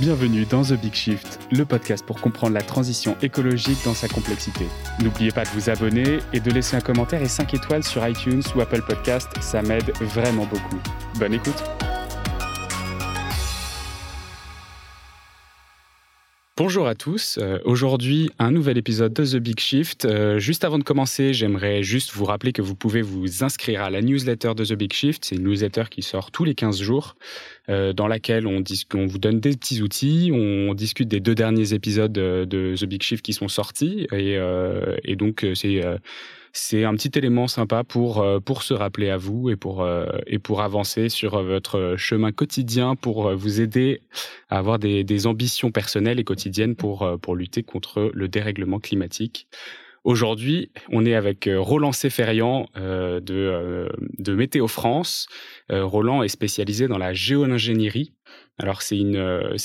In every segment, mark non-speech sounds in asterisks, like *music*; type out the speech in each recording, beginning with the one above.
Bienvenue dans The Big Shift, le podcast pour comprendre la transition écologique dans sa complexité. N'oubliez pas de vous abonner et de laisser un commentaire et 5 étoiles sur iTunes ou Apple Podcast, ça m'aide vraiment beaucoup. Bonne écoute Bonjour à tous. Euh, aujourd'hui, un nouvel épisode de The Big Shift. Euh, juste avant de commencer, j'aimerais juste vous rappeler que vous pouvez vous inscrire à la newsletter de The Big Shift. C'est une newsletter qui sort tous les 15 jours, euh, dans laquelle on, on, vous donne des petits outils, on discute des deux derniers épisodes de, The Big Shift qui sont sortis. Et, et donc, c'est c'est un petit élément sympa pour, euh, pour se rappeler à vous et pour, euh, et pour avancer sur votre chemin quotidien pour euh, vous aider à avoir des, des ambitions personnelles et quotidiennes pour, pour lutter contre le dérèglement climatique. Aujourd'hui, on est avec Roland Seferian de, de Météo France. Roland est spécialisé dans la géo-ingénierie. Alors c'est une,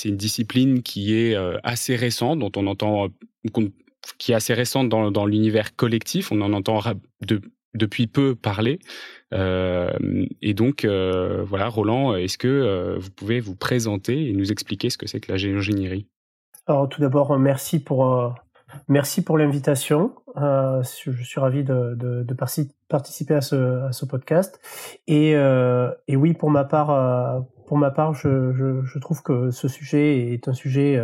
une discipline qui est assez récente, dont on entend, qui est assez récente dans, l'univers collectif. On en entend de, depuis peu parler. Euh, et donc, euh, voilà, Roland, est-ce que euh, vous pouvez vous présenter et nous expliquer ce que c'est que la géo-ingénierie? Alors, tout d'abord, merci pour, merci pour l'invitation. je suis ravi de, participer à ce, podcast. Et, oui, pour ma part, pour ma part, je, trouve que ce sujet est un sujet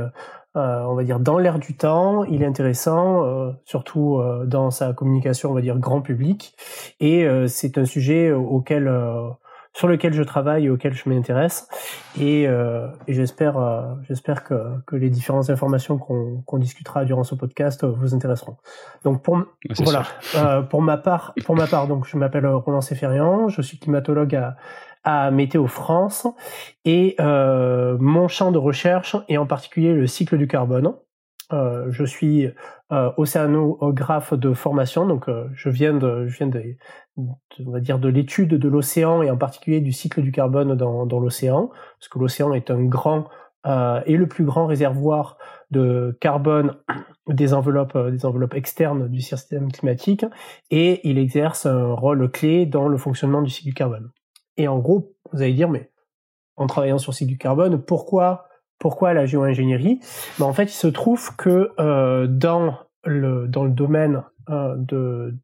on va dire dans l'air du temps, il est intéressant, euh, surtout euh, dans sa communication, on va dire grand public, et c'est un sujet auquel sur lequel je travaille et auquel je m'intéresse, et, et j'espère j'espère que, que les différentes informations qu'on discutera durant ce podcast vous intéresseront. Donc pour voilà. pour ma part pour ma part donc je m'appelle Roland Seferian, je suis climatologue à à Météo France et euh, mon champ de recherche est en particulier le cycle du carbone. Euh, je suis euh, océanographe de formation, donc je viens de, dire de l'étude de l'océan et en particulier du cycle du carbone dans, l'océan, parce que l'océan est un grand et le plus grand réservoir de carbone *coughs* des enveloppes externes du système climatique, et il exerce un rôle clé dans le fonctionnement du cycle du carbone. Et en gros, vous allez dire, mais en travaillant sur cycle du carbone, pourquoi, pourquoi la géo-ingénierie? Ben, En fait, il se trouve que euh, dans, le, dans le domaine euh, de,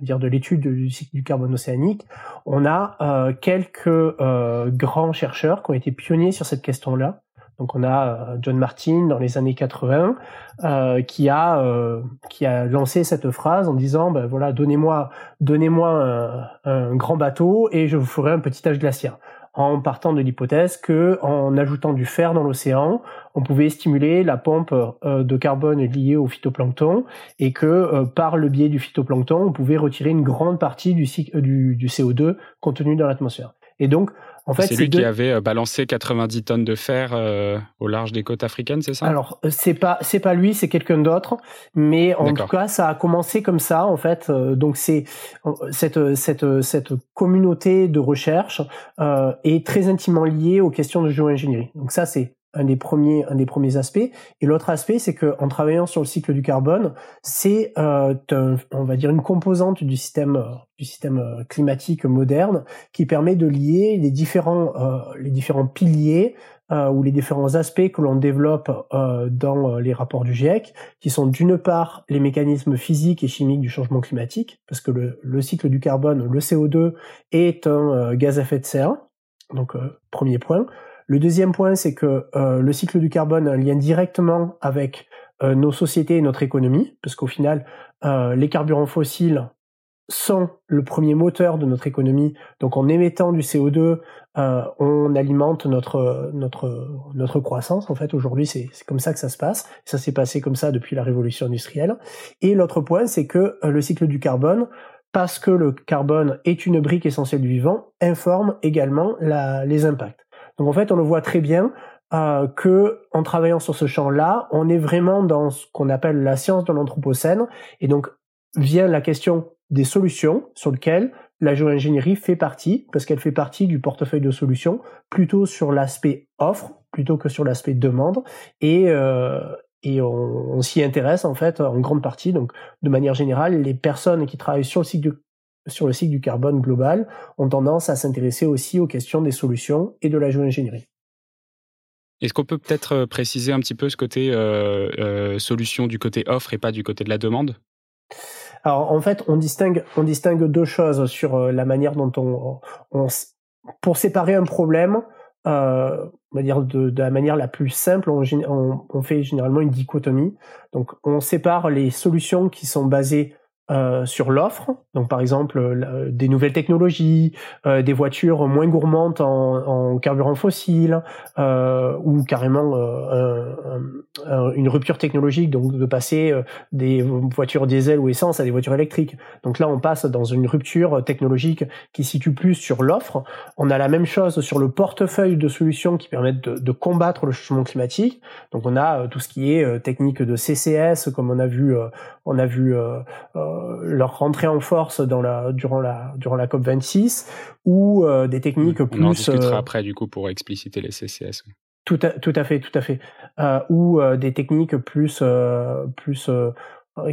de l'étude du cycle du carbone océanique, on a euh, quelques euh, grands chercheurs qui ont été pionniers sur cette question-là. Donc on a euh, John Martin dans les années 80 euh, qui a euh, qui a lancé cette phrase en disant ben voilà donnez-moi donnez-moi un, grand bateau et je vous ferai un petit âge glaciaire en partant de l'hypothèse que en ajoutant du fer dans l'océan, on pouvait stimuler la pompe de carbone liée au phytoplancton et que par le biais du phytoplancton, on pouvait retirer une grande partie du, du, du CO2 contenu dans l'atmosphère. Et donc c'est lui qui avait euh, balancé 90 tonnes de fer euh, au large des côtes africaines, c'est ça? Alors euh, c'est pas c'est pas lui, c'est quelqu'un d'autre, mais en tout cas ça a commencé comme ça en fait. donc c'est cette cette cette communauté de recherche est très intimement liée aux questions de géo-ingénierie. Donc ça c'est un des premiers un des premiers aspects. Et l'autre aspect c'est que en travaillant sur le cycle du carbone c'est euh, on va dire une composante du système système euh, climatique moderne qui permet de lier les différents euh, piliers euh, ou les différents aspects que l'on développe euh, dans les rapports du GIEC qui sont d'une part les mécanismes physiques et chimiques du changement climatique parce que le cycle du carbone le CO2 est un gaz à effet de serre. Donc premier point le deuxième point, c'est que euh, le cycle du carbone a lien directement avec euh, nos sociétés et notre économie, parce qu'au final, euh, les carburants fossiles sont le premier moteur de notre économie. Donc en émettant du CO2, on alimente notre notre notre croissance. En fait, aujourd'hui, c'est comme ça que ça se passe. Ça s'est passé comme ça depuis la révolution industrielle. Et l'autre point, c'est que le cycle du carbone parce que le carbone est une brique essentielle du vivant, informe également les impacts. Donc en fait, on le voit très bien euh, que en travaillant sur ce champ-là, on est vraiment dans ce qu'on appelle la science de l'anthropocène, et donc vient la question des solutions sur lesquelles la géo-ingénierie fait partie, parce qu'elle fait partie du portefeuille de solutions, plutôt sur l'aspect offre, plutôt que sur l'aspect demande, et, euh, et on, on s'y intéresse en fait en grande partie. Donc, de manière générale, les personnes qui travaillent sur le cycle sur le cycle du carbone global ont tendance à s'intéresser aussi aux questions des solutions et de la géo-ingénierie. Est-ce qu'on peut peut-être préciser un petit peu ce côté solution du côté offre et pas du côté de la demande? Alors en fait, on distingue, on distingue deux choses sur la manière dont on, on pour séparer un problème, euh, on va dire de, de, la manière la plus simple, on, on, on, fait généralement une dichotomie. Donc on sépare les solutions qui sont basées euh, sur l'offre, donc par exemple des nouvelles technologies, euh, des voitures moins gourmandes en, en carburant fossile, euh, ou carrément euh, une rupture technologique, donc de passer des voitures diesel ou essence à des voitures électriques. Donc là, on passe dans une rupture technologique qui situe plus sur l'offre. On a la même chose sur le portefeuille de solutions qui permettent de, de combattre le changement climatique. Donc on a tout ce qui est technique de CCS, comme on a vu, on a vu leur rentrée en force dans la, durant, la, durant la COP 26 ou euh, des techniques plus. On en discutera euh, après du coup pour expliciter les CCS. Tout à, tout à fait, tout à fait. Euh, ou des techniques plus, plus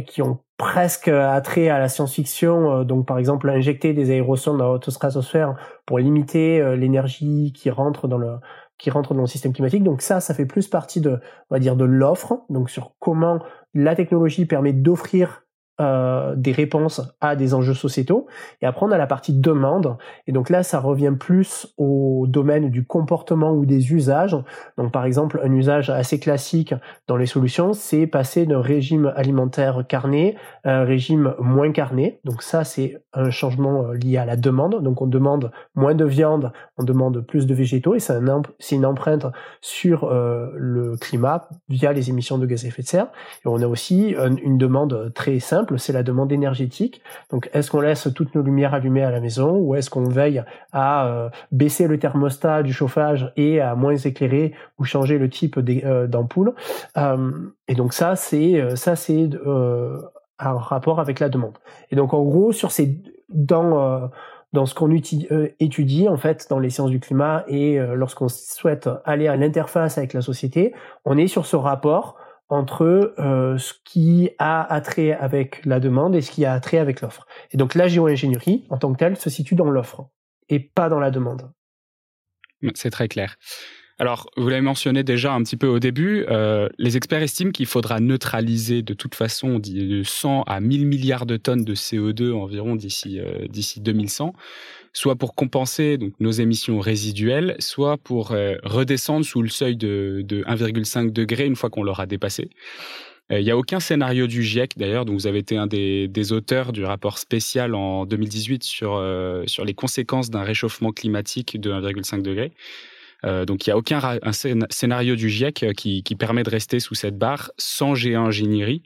qui ont presque attrait à la science-fiction. donc par exemple injecter des aérosols dans la haute stratosphère pour limiter l'énergie qui rentre dans le qui rentre dans le système climatique. Donc ça, ça fait plus partie de, on va dire, de l'offre. Donc sur comment la technologie permet d'offrir euh, des réponses à des enjeux sociétaux. Et après, on a la partie demande. Et donc là, ça revient plus au domaine du comportement ou des usages. Donc par exemple, un usage assez classique dans les solutions, c'est passer d'un régime alimentaire carné à un régime moins carné. Donc ça, c'est un changement euh, lié à la demande. Donc on demande moins de viande, on demande plus de végétaux. Et c'est un, une empreinte sur euh, le climat via les émissions de gaz à effet de serre. Et on a aussi une demande très simple c'est la demande énergétique. Donc, est-ce qu'on laisse toutes nos lumières allumées à la maison ou est-ce qu'on veille à euh, baisser le thermostat du chauffage et à moins éclairer ou changer le type euh, d'ampoule? Euh, Et donc ça, c'est ça, c'est un rapport avec la demande. Et donc, en gros, sur ces dans dans ce qu'on étudie en fait dans les sciences du climat et lorsqu'on souhaite aller à l'interface avec la société, on est sur ce rapport entre euh, ce qui a attrait avec la demande et ce qui a attrait avec l'offre. Et donc la géo-ingénierie, en tant que telle, se situe dans l'offre et pas dans la demande. C'est très clair. Alors, vous l'avez mentionné déjà un petit peu au début, euh, les experts estiment qu'il faudra neutraliser de toute façon de 100 à 1000 milliards de tonnes de CO2 environ d'ici euh, d'ici 2100 soit pour compenser donc, nos émissions résiduelles, soit pour euh, redescendre sous le seuil de, de 1,5 degré une fois qu'on l'aura dépassé. Euh, il n'y a aucun scénario du GIEC d'ailleurs, dont vous avez été un des, des, auteurs du rapport spécial en 2018 sur, euh, sur les conséquences d'un réchauffement climatique de 1,5 degré. Euh, donc il n'y a aucun un scénario du GIEC qui, qui, permet de rester sous cette barre sans géo-ingénierie.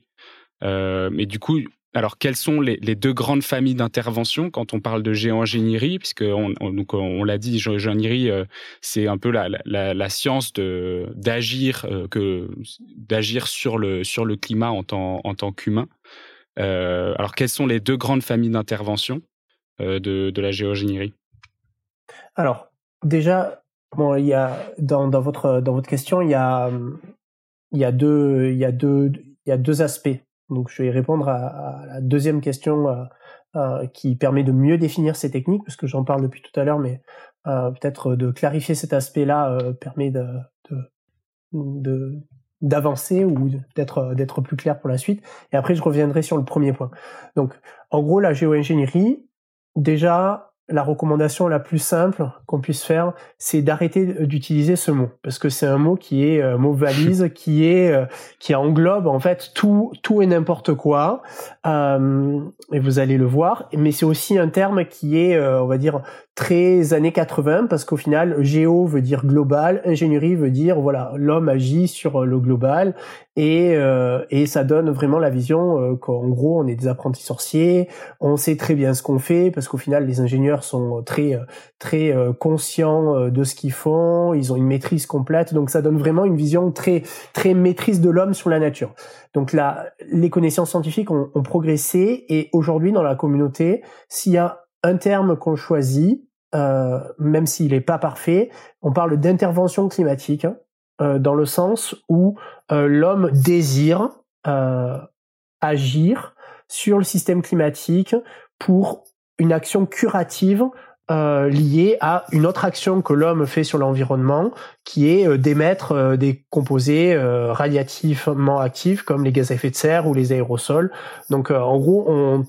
Euh, mais du coup, alors, quelles sont les, deux grandes familles d'intervention quand on parle de géo-ingénierie Puisque, on, on, l'a dit, géo-ingénierie, euh, c'est un peu la, science de d'agir euh, que d'agir sur le sur le climat en tant en tant qu'humain. Euh, alors, quelles sont les deux grandes familles d'intervention de, de la géo-ingénierie? Alors, déjà, bon, il y a dans, dans votre dans votre question, il y a il y a deux il y a deux il y a deux aspects donc je vais répondre à, la deuxième question euh, euh, qui permet de mieux définir ces techniques, parce que j'en parle depuis tout à l'heure, mais euh, peut-être de clarifier cet aspect-là permet de, de, d'avancer ou d'être d'être plus clair pour la suite. Et après, je reviendrai sur le premier point. Donc, en gros, la géo-ingénierie, déjà, la recommandation la plus simple qu'on puisse faire, c'est d'arrêter d'utiliser ce mot parce que c'est un mot qui est euh, mot valise, *laughs* qui est euh, qui englobe en fait tout tout et n'importe quoi. Euh, et vous allez le voir. Mais c'est aussi un terme qui est, on va dire, très années 80 parce qu'au final géo veut dire global, ingénierie veut dire voilà l'homme agit sur le global et euh, et ça donne vraiment la vision euh, qu'en gros on est des apprentis sorciers, on sait très bien ce qu'on fait parce qu'au final les ingénieurs sont très très euh, conscients de ce qu'ils font, ils ont une maîtrise complète donc ça donne vraiment une vision très très maîtrise de l'homme sur la nature. Donc là les connaissances scientifiques ont, ont progressé et aujourd'hui dans la communauté s'il y a un terme qu'on choisit, euh, même s'il n'est pas parfait, on parle d'intervention climatique, hein, euh, dans le sens où euh, l'homme désire agir sur le système climatique pour une action curative euh, liées à une autre action que l'homme fait sur l'environnement, qui est euh, d'émettre euh, des composés radiativement actifs comme les gaz à effet de serre ou les aérosols. Donc en gros, on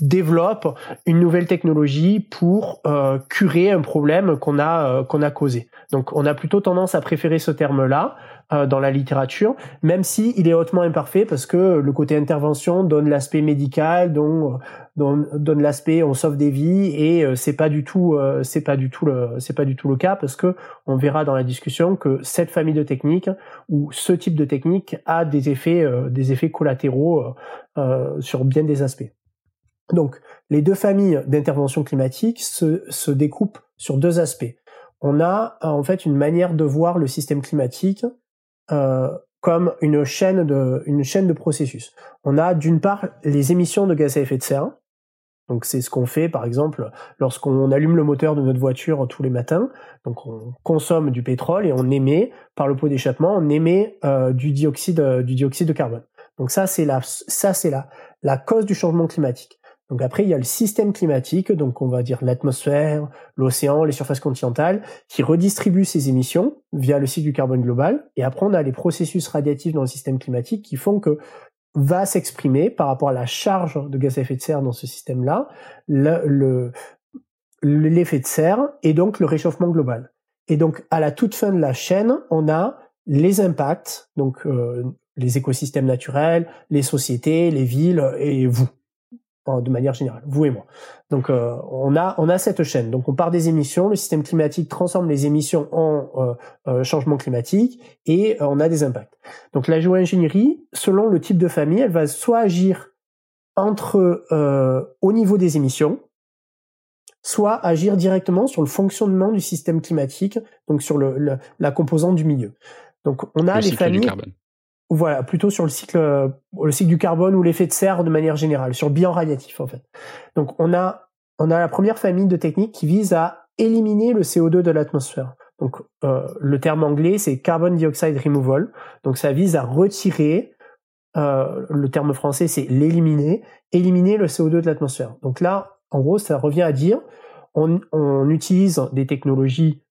développe une nouvelle technologie pour curer un problème qu'on a qu'on a causé. Donc on a plutôt tendance à préférer ce terme-là euh, dans la littérature, même si il est hautement imparfait parce que le côté intervention donne l'aspect médical, donne, donne, l'aspect on sauve des vies et euh, c'est pas du tout euh, c'est pas du tout le c'est pas du tout le cas parce que on verra dans la discussion que cette famille de techniques ou ce type de technique a des effets des effets collatéraux sur bien des aspects. Donc les deux familles d'intervention climatique se, découpent sur deux aspects. On a en fait une manière de voir le système climatique euh, comme une chaîne de processus. On a d'une part les émissions de gaz à effet de serre. Donc c'est ce qu'on fait par exemple lorsqu'on allume le moteur de notre voiture tous les matins. Donc on consomme du pétrole et on émet par le pot d'échappement, on émet euh, du dioxyde du dioxyde de carbone. Donc ça c'est la ça c'est la la cause du changement climatique. Donc après, il y a le système climatique, donc on va dire l'atmosphère, l'océan, les surfaces continentales, qui redistribuent ces émissions via le cycle du carbone global. Et après, on a les processus radiatifs dans le système climatique qui font que va s'exprimer par rapport à la charge de gaz à effet de serre dans ce système-là, le, l'effet de serre et donc le réchauffement global. Et donc à la toute fin de la chaîne, on a les impacts, donc euh, les écosystèmes naturels, les sociétés, les villes et vous de manière générale, vous et moi. Donc euh, on a on a cette chaîne. Donc on part des émissions, le système climatique transforme les émissions en euh, euh, changement climatique et on a des impacts. Donc la géo-ingénierie, selon le type de famille, elle va soit agir entre au niveau des émissions, soit agir directement sur le fonctionnement du système climatique, donc sur le, la composante du milieu. Donc on a les familles. Voilà, plutôt sur le cycle, euh, le cycle du carbone ou l'effet de serre de manière générale, sur le bilan radiatif en fait. Donc on a, on a la première famille de techniques qui vise à éliminer le CO2 de l'atmosphère. Donc euh, le terme anglais c'est carbon dioxide removal. Donc ça vise à retirer, euh, le terme français c'est l'éliminer, éliminer le CO2 de l'atmosphère. Donc là, en gros, ça revient à dire on, on utilise des technologies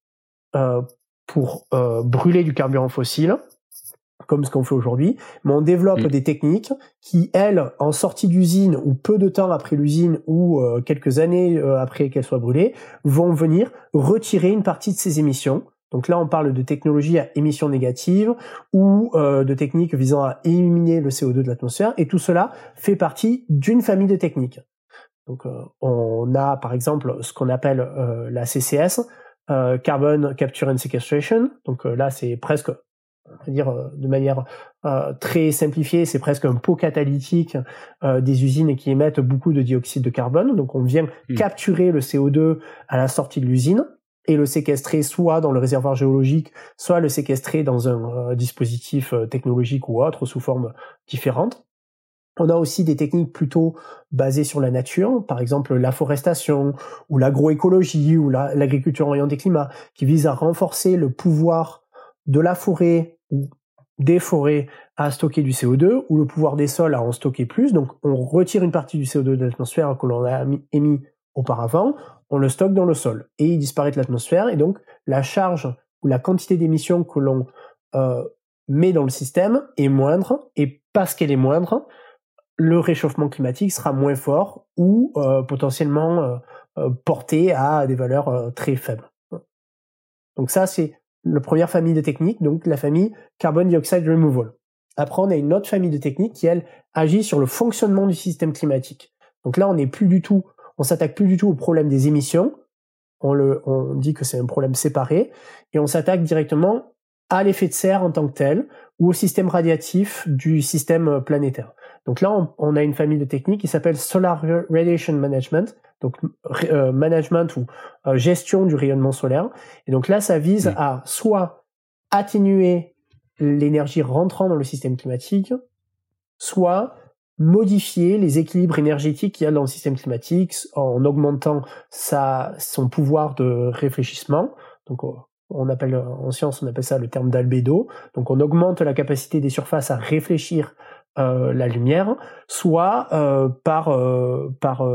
pour brûler du carburant fossile comme ce qu'on fait aujourd'hui, mais on développe mm. des techniques qui, elles, en sortie d'usine ou peu de temps après l'usine ou euh, quelques années euh, après qu'elle soit brûlée, vont venir retirer une partie de ces émissions. Donc là, on parle de technologies à émissions négatives ou euh, de techniques visant à éliminer le CO2 de l'atmosphère, et tout cela fait partie d'une famille de techniques. Donc on a par exemple ce qu'on appelle la CCS, Carbon Capture and Sequestration. Donc là, c'est presque dire euh, de manière euh, très simplifiée, c'est presque un pot catalytique euh, des usines qui émettent beaucoup de dioxyde de carbone. Donc on vient hmm. capturer le CO2 à la sortie de l'usine et le séquestrer soit dans le réservoir géologique, soit le séquestrer dans un dispositif technologique ou autre sous forme différente. On a aussi des techniques plutôt basées sur la nature, par exemple la forestation ou l'agroécologie ou l'agriculture orientée climat, qui visent à renforcer le pouvoir de la forêt des forêts à stocker du CO2 ou le pouvoir des sols à en stocker plus. Donc on retire une partie du CO2 de l'atmosphère que l'on a émis auparavant, on le stocke dans le sol et il disparaît de l'atmosphère et donc la charge ou la quantité d'émissions que l'on euh, met dans le système est moindre et parce qu'elle est moindre, le réchauffement climatique sera moins fort ou euh, potentiellement euh, porté à des valeurs très faibles. Donc ça c'est la première famille de techniques, donc la famille Carbon Dioxide Removal. Après, on a une autre famille de techniques qui, elle, agit sur le fonctionnement du système climatique. Donc là, on n'est plus du tout, on s'attaque plus du tout au problème des émissions. On, le, on dit que c'est un problème séparé et on s'attaque directement à l'effet de serre en tant que tel ou au système radiatif du système planétaire. Donc là, on, a une famille de techniques qui s'appelle Solar Radiation Management, donc euh, management ou euh, gestion du rayonnement solaire. Et donc là, ça vise à soit atténuer l'énergie rentrant dans le système climatique, soit modifier les équilibres énergétiques qu'il y a dans le système climatique en augmentant sa, son pouvoir de réfléchissement. Donc, on appelle, en science, on appelle ça le terme d'albédo. Donc, on augmente la capacité des surfaces à réfléchir euh, la lumière, soit euh, par, euh, par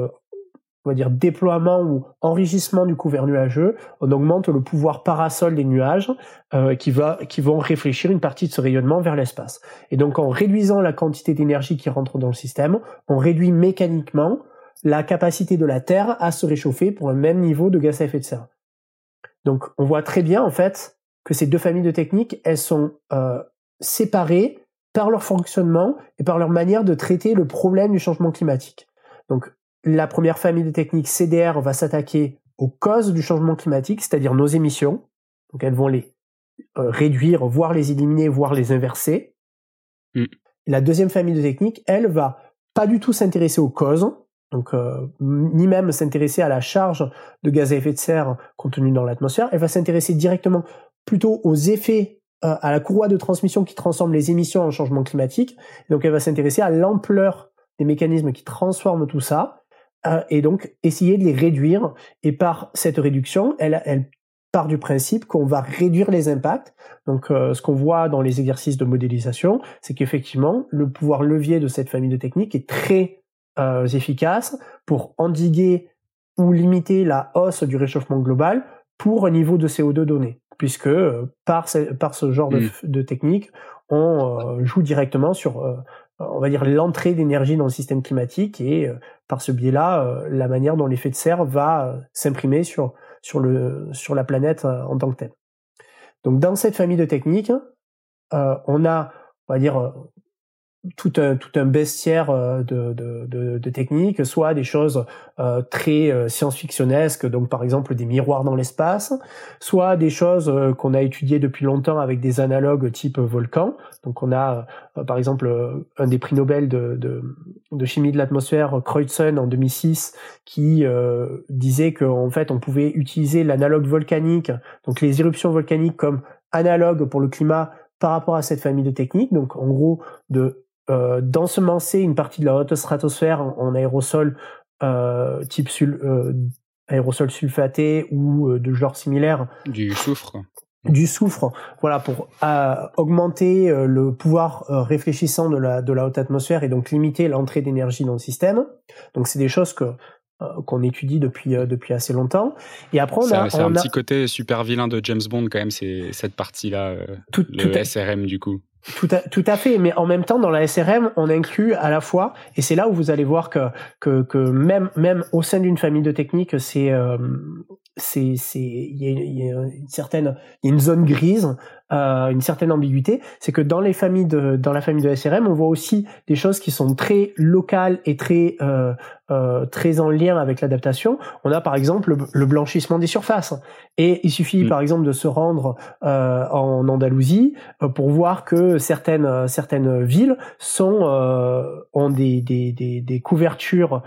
on va dire déploiement ou enrichissement du couvert nuageux, on augmente le pouvoir parasol des nuages euh, qui, va, qui vont réfléchir une partie de ce rayonnement vers l'espace. Et donc en réduisant la quantité d'énergie qui rentre dans le système, on réduit mécaniquement la capacité de la Terre à se réchauffer pour un même niveau de gaz à effet de serre. Donc on voit très bien en fait que ces deux familles de techniques, elles sont euh, séparées par leur fonctionnement et par leur manière de traiter le problème du changement climatique. Donc la première famille de techniques CDR va s'attaquer aux causes du changement climatique, c'est-à-dire nos émissions. Donc elles vont les euh, réduire, voire les éliminer, voire les inverser. Mm. La deuxième famille de techniques, elle va pas du tout s'intéresser aux causes, donc euh, ni même s'intéresser à la charge de gaz à effet de serre contenue dans l'atmosphère. Elle va s'intéresser directement plutôt aux effets euh, à la courroie de transmission qui transforme les émissions en changement climatique. Donc elle va s'intéresser à l'ampleur des mécanismes qui transforment tout ça et donc essayer de les réduire. Et par cette réduction, elle, elle part du principe qu'on va réduire les impacts. Donc euh, ce qu'on voit dans les exercices de modélisation, c'est qu'effectivement, le pouvoir levier de cette famille de techniques est très euh, efficace pour endiguer ou limiter la hausse du réchauffement global pour un niveau de CO2 donné, puisque euh, par, ce, par ce genre de, mm. de, technique, on joue directement sur on va dire l'entrée d'énergie dans le système climatique et euh, par ce biais-là, euh, la manière dont l'effet de serre va euh, s'imprimer sur sur le sur la planète en tant que telle. Donc dans cette famille de techniques, on a on va dire tout un tout un bestiaire euh, de, de, de, de techniques, soit des choses euh, très euh, science-fictionnesques, donc par exemple des miroirs dans l'espace, soit des choses euh, qu'on a étudiées depuis longtemps avec des analogues type volcan. Donc on a par exemple un des prix Nobel de, de, de chimie de l'atmosphère, Kreutzen en 2006, qui disait qu'en fait on pouvait utiliser l'analogue volcanique, donc les éruptions volcaniques comme analogue pour le climat par rapport à cette famille de techniques, donc en gros de euh, d'ensemencer une partie de la haute stratosphère en, aérosol euh, type sul, euh, aérosol sulfaté ou euh, de genre similaire. Du soufre. Du soufre, voilà, pour augmenter le pouvoir réfléchissant de la, de la haute atmosphère et donc limiter l'entrée d'énergie dans le système. Donc c'est des choses que qu'on étudie depuis depuis assez longtemps. Et après on a c'est un petit côté super vilain de James Bond quand même, c'est cette partie là, tout, le tout SRM du coup. Tout à, tout à fait, mais en même temps, dans la SRM, on inclut à la fois, et c'est là où vous allez voir que, que, que même, même au sein d'une famille de techniques, c'est, euh, c'est, c'est, il y, a une certaine, il y a une zone grise euh, une certaine ambiguïté, c'est que dans les familles de dans la famille de SRM, on voit aussi des choses qui sont très locales et très euh, euh, très en lien avec l'adaptation. On a par exemple le, blanchissement des surfaces, et il suffit mm. par exemple de se rendre euh, en Andalousie euh, pour voir que certaines certaines villes sont ont des des, des, des couvertures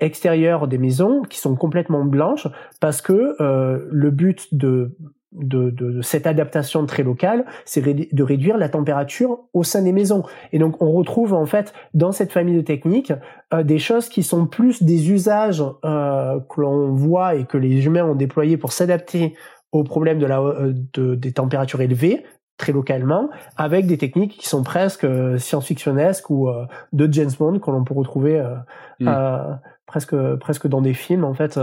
extérieures des maisons qui sont complètement blanches parce que le but de de, de, cette adaptation très locale, c'est de réduire la température au sein des maisons. Et donc on retrouve en fait dans cette famille de techniques euh, des choses qui sont plus des usages euh, que l'on voit et que les humains ont déployés pour s'adapter aux problèmes de la, euh, de, des températures élevées très localement, avec des techniques qui sont presque euh, science-fictionnesques ou de James Bond que l'on peut retrouver mm. presque presque dans des films en fait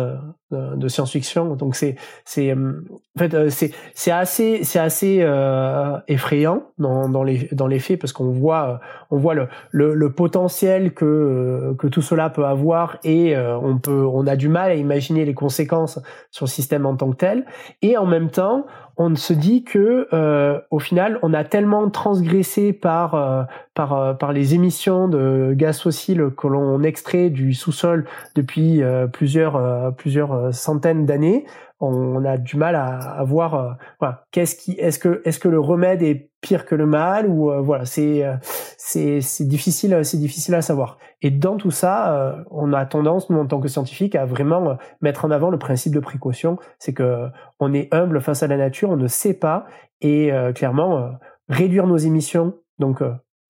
euh, de, science-fiction. Donc c'est c'est euh, en fait euh, c'est c'est assez c'est assez euh, effrayant dans dans les dans les faits parce qu'on voit on voit le, le, le potentiel que que tout cela peut avoir et on peut on a du mal à imaginer les conséquences sur le système en tant que tel. Et en même temps on se dit que euh, au final, on a tellement transgressé par euh, euh, par les émissions de gaz fossiles que l'on extrait du sous-sol depuis plusieurs plusieurs centaines d'années on a du mal à, voir euh, qu'est-ce qui est-ce que est-ce que le remède est pire que le mal ou euh, voilà c'est euh, c'est c'est difficile c'est difficile à savoir. Et dans tout ça on a tendance nous en tant que scientifiques à vraiment mettre en avant le principe de précaution. C'est que on est humble face à la nature on ne sait pas. Et clairement réduire nos émissions donc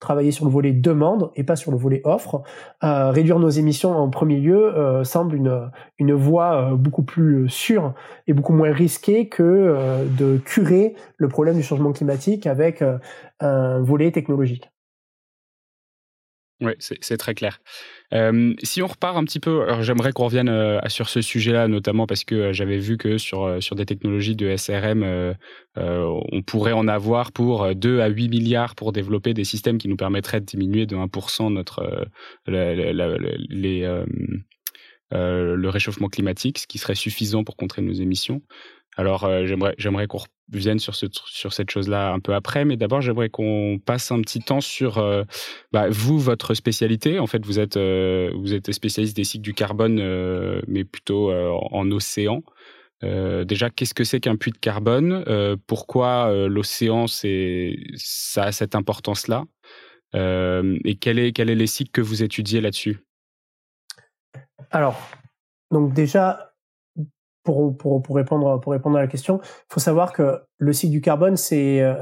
travailler sur le volet demande et pas sur le volet offre. Euh, réduire nos émissions en premier lieu euh, semble une, voie euh, beaucoup plus sûre et beaucoup moins risquée que de curer le problème du changement climatique avec un volet technologique. Oui, c'est très clair. Si on repart un petit peu, j'aimerais qu'on revienne sur ce sujet-là, notamment parce que j'avais vu que sur, sur des technologies de SRM, on pourrait en avoir pour 2 à 8 milliards pour développer des systèmes qui nous permettraient de diminuer de 1% notre, le réchauffement climatique, ce qui serait suffisant pour contrer nos émissions. Alors, j'aimerais, j'aimerais qu'on revienne sur, ce, sur cette chose-là un peu après, mais d'abord, j'aimerais qu'on passe un petit temps sur bah, vous, votre spécialité. En fait, vous êtes, vous êtes spécialiste des cycles du carbone, mais plutôt en océan. déjà, qu'est-ce que c'est qu'un puits de carbone? Pourquoi l'océan, c'est, ça a cette importance-là? Et quels est, quel est les cycles que vous étudiez là-dessus? Alors, donc déjà, pour, pour, pour, répondre, pour répondre à la question, il faut savoir que le cycle du carbone, c'est euh,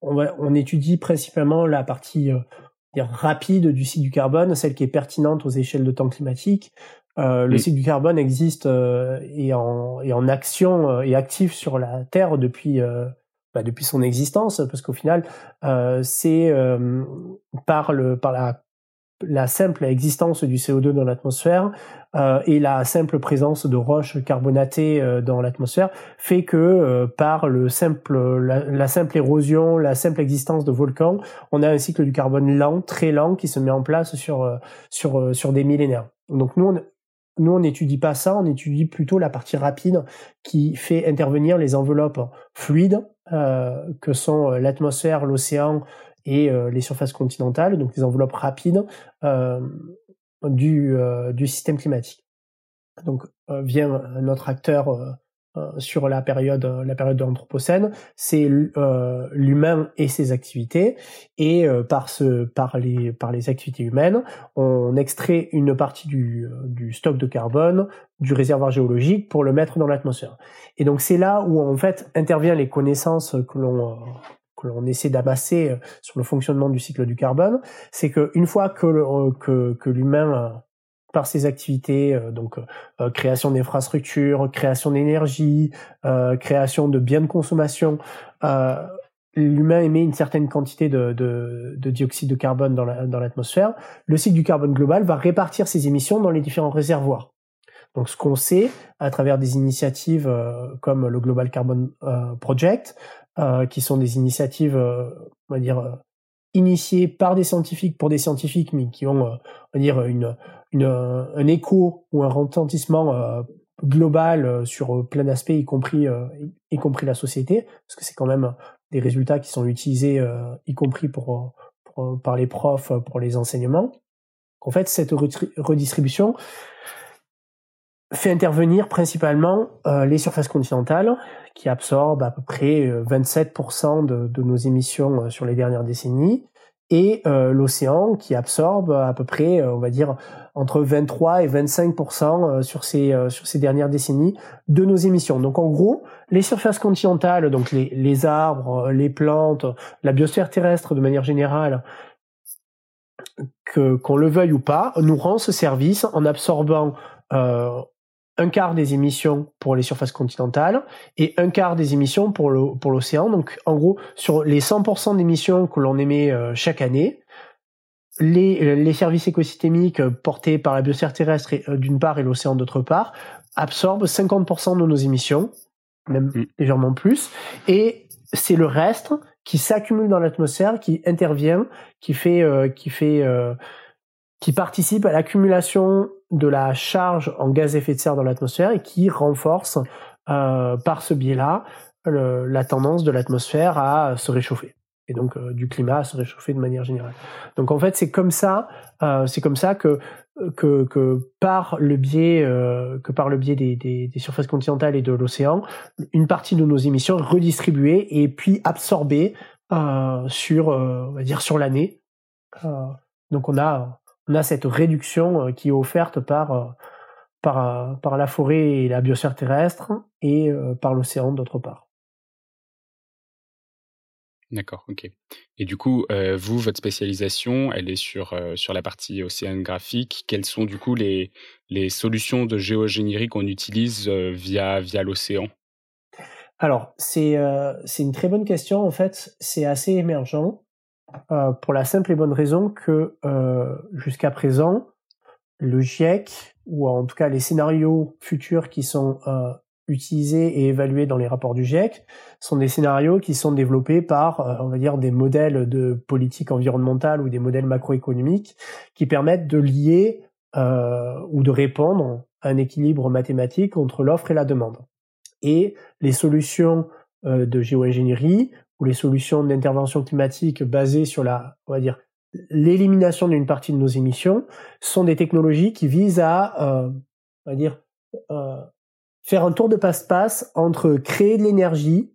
on, on, étudie principalement la partie euh, rapide du cycle du carbone, celle qui est pertinente aux échelles de temps climatique. Euh, le cycle du carbone existe euh, et, en, et en action euh, et actif sur la Terre depuis bah, depuis son existence, parce qu'au final, c'est par le par la la simple existence du CO2 dans l'atmosphère euh, et la simple présence de roches carbonatées euh, dans l'atmosphère fait que euh, par le simple la, simple érosion, la simple existence de volcans, on a un cycle du carbone lent, très lent qui se met en place sur sur sur des millénaires. Donc nous on, nous, on n'étudie pas ça, on étudie plutôt la partie rapide qui fait intervenir les enveloppes fluides que sont l'atmosphère, l'océan, et euh, les surfaces continentales, donc les enveloppes rapides euh, du, euh, du système climatique. Donc vient un autre acteur sur la période la période de l'anthropocène, c'est l'humain et ses activités et par ce par les par les activités humaines, on extrait une partie du stock de carbone du réservoir géologique pour le mettre dans l'atmosphère. Et donc c'est là où en fait interviennent les connaissances que l'on que l'on essaie d'amasser euh, sur le fonctionnement du cycle du carbone, c'est qu'une fois que, euh, que, que l'humain euh, par ses activités, donc création d'infrastructures, création d'énergie, création de biens de consommation, l'humain émet une certaine quantité de, de, de dioxyde de carbone dans l'atmosphère. le cycle du carbone global va répartir ces émissions dans les différents réservoirs. Donc, ce qu'on sait à travers des initiatives comme le Global Carbon Project, euh, qui sont des initiatives, euh, on va dire, euh, initiées par des scientifiques pour des scientifiques, mais qui ont, on va dire, une, une, un écho ou un retentissement global sur plein d'aspects, y compris, y compris la société, parce que c'est quand même des résultats qui sont utilisés, y compris pour, pour, par les profs pour les enseignements. En fait, cette redistribution fait intervenir principalement les surfaces continentales qui absorbe à peu près 27% euh, de, nos émissions euh, sur les dernières décennies, et euh, l'océan qui absorbe à peu près, on va dire, entre 23 et 25% sur ces, sur ces dernières décennies de nos émissions. Donc en gros, les surfaces continentales, donc les, les arbres, les plantes, la biosphère terrestre de manière générale, que qu'on le veuille ou pas, nous rend ce service en absorbant euh, un quart des émissions pour les surfaces continentales et un quart des émissions pour l'océan. Donc en gros, sur les 100% d'émissions que l'on émet euh, chaque année, les, euh, les, services écosystémiques euh, portés par la biosphère terrestre d'une part et l'océan d'autre part absorbent 50% de nos émissions, même mm. légèrement plus, et c'est le reste qui s'accumule dans l'atmosphère, qui intervient, qui fait, qui fait, qui participe à l'accumulation de la charge en gaz à effet de serre dans l'atmosphère et qui renforce euh, par ce biais-là la tendance de l'atmosphère à se réchauffer et donc euh, du climat à se réchauffer de manière générale. Donc en fait c'est comme ça, euh, c'est comme ça que que, que par le biais que par le biais des, des, des surfaces continentales et de l'océan, une partie de nos émissions est redistribuée et puis absorbée sur on va dire sur l'année. donc on a on a cette réduction euh, qui est offerte par, euh, par, euh, par la forêt et la biosphère terrestre et par l'océan d'autre part. D'accord, ok. Et du coup, vous, votre spécialisation, elle est sur, sur la partie océanographique. Quelles sont du coup les, les solutions de géogénierie qu'on utilise via, via l'océan? Alors, c'est c'est une très bonne question. En fait, c'est assez émergent. Pour la simple et bonne raison que jusqu'à présent, le GIEC, ou en tout cas les scénarios futurs qui sont utilisés et évalués dans les rapports du GIEC sont des scénarios qui sont développés par, euh, on va dire, des modèles de politique environnementale ou des modèles macroéconomiques qui permettent de lier euh, ou de répondre à un équilibre mathématique entre l'offre et la demande. Et les solutions euh, de géo-ingénierie ou les solutions d'intervention climatique basées sur la, on va dire, l'élimination d'une partie de nos émissions sont des technologies qui visent à, euh, on va dire, euh, faire un tour de passe-passe entre créer de l'énergie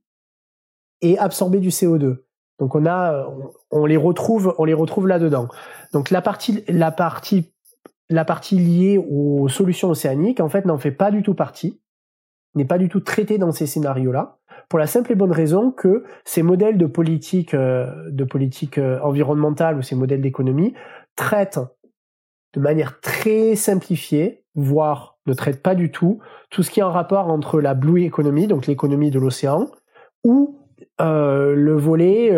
et absorber du CO2. Donc on a, on, les retrouve, on les retrouve là-dedans. Donc la partie, la partie, la partie liée aux solutions océaniques, en fait, n'en fait pas du tout partie, n'est pas du tout traitée dans ces scénarios-là, pour la simple et bonne raison que ces modèles de politique, euh, de politique euh, environnementale ou ces modèles d'économie traitent de manière très simplifiée, voire ne traitent pas du tout, tout ce qui est en rapport entre la blue economy, donc l'économie de l'océan, ou euh, le volet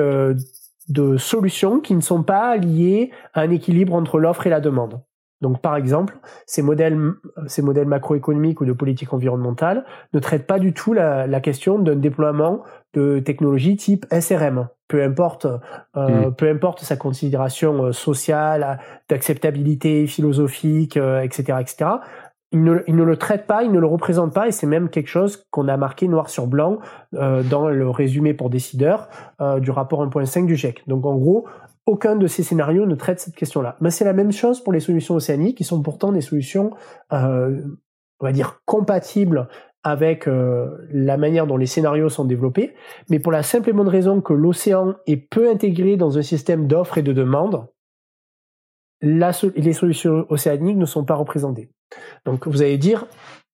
de solutions qui ne sont pas liées à un équilibre entre l'offre et la demande. Donc, par exemple, ces modèles, ces modèles macroéconomiques ou de politique environnementale ne traitent pas du tout la, la question d'un déploiement de technologies type SRM. Peu importe, euh, mm. peu importe sa considération euh, sociale, d'acceptabilité philosophique, etc., etc il ne, ne, le traite pas, il ne le représente pas, et c'est même quelque chose qu'on a marqué noir sur blanc euh, dans le résumé pour décideurs euh, du rapport 1.5 du GIEC. Donc en gros, aucun de ces scénarios ne traite cette question-là. Mais c'est la même chose pour les solutions océaniques, qui sont pourtant des solutions, euh, on va dire, compatibles avec euh, la manière dont les scénarios sont développés, mais pour la simple et bonne raison que l'océan est peu intégré dans un système d'offres et de demandes, les solutions océaniques ne sont pas représentées. Donc vous allez dire,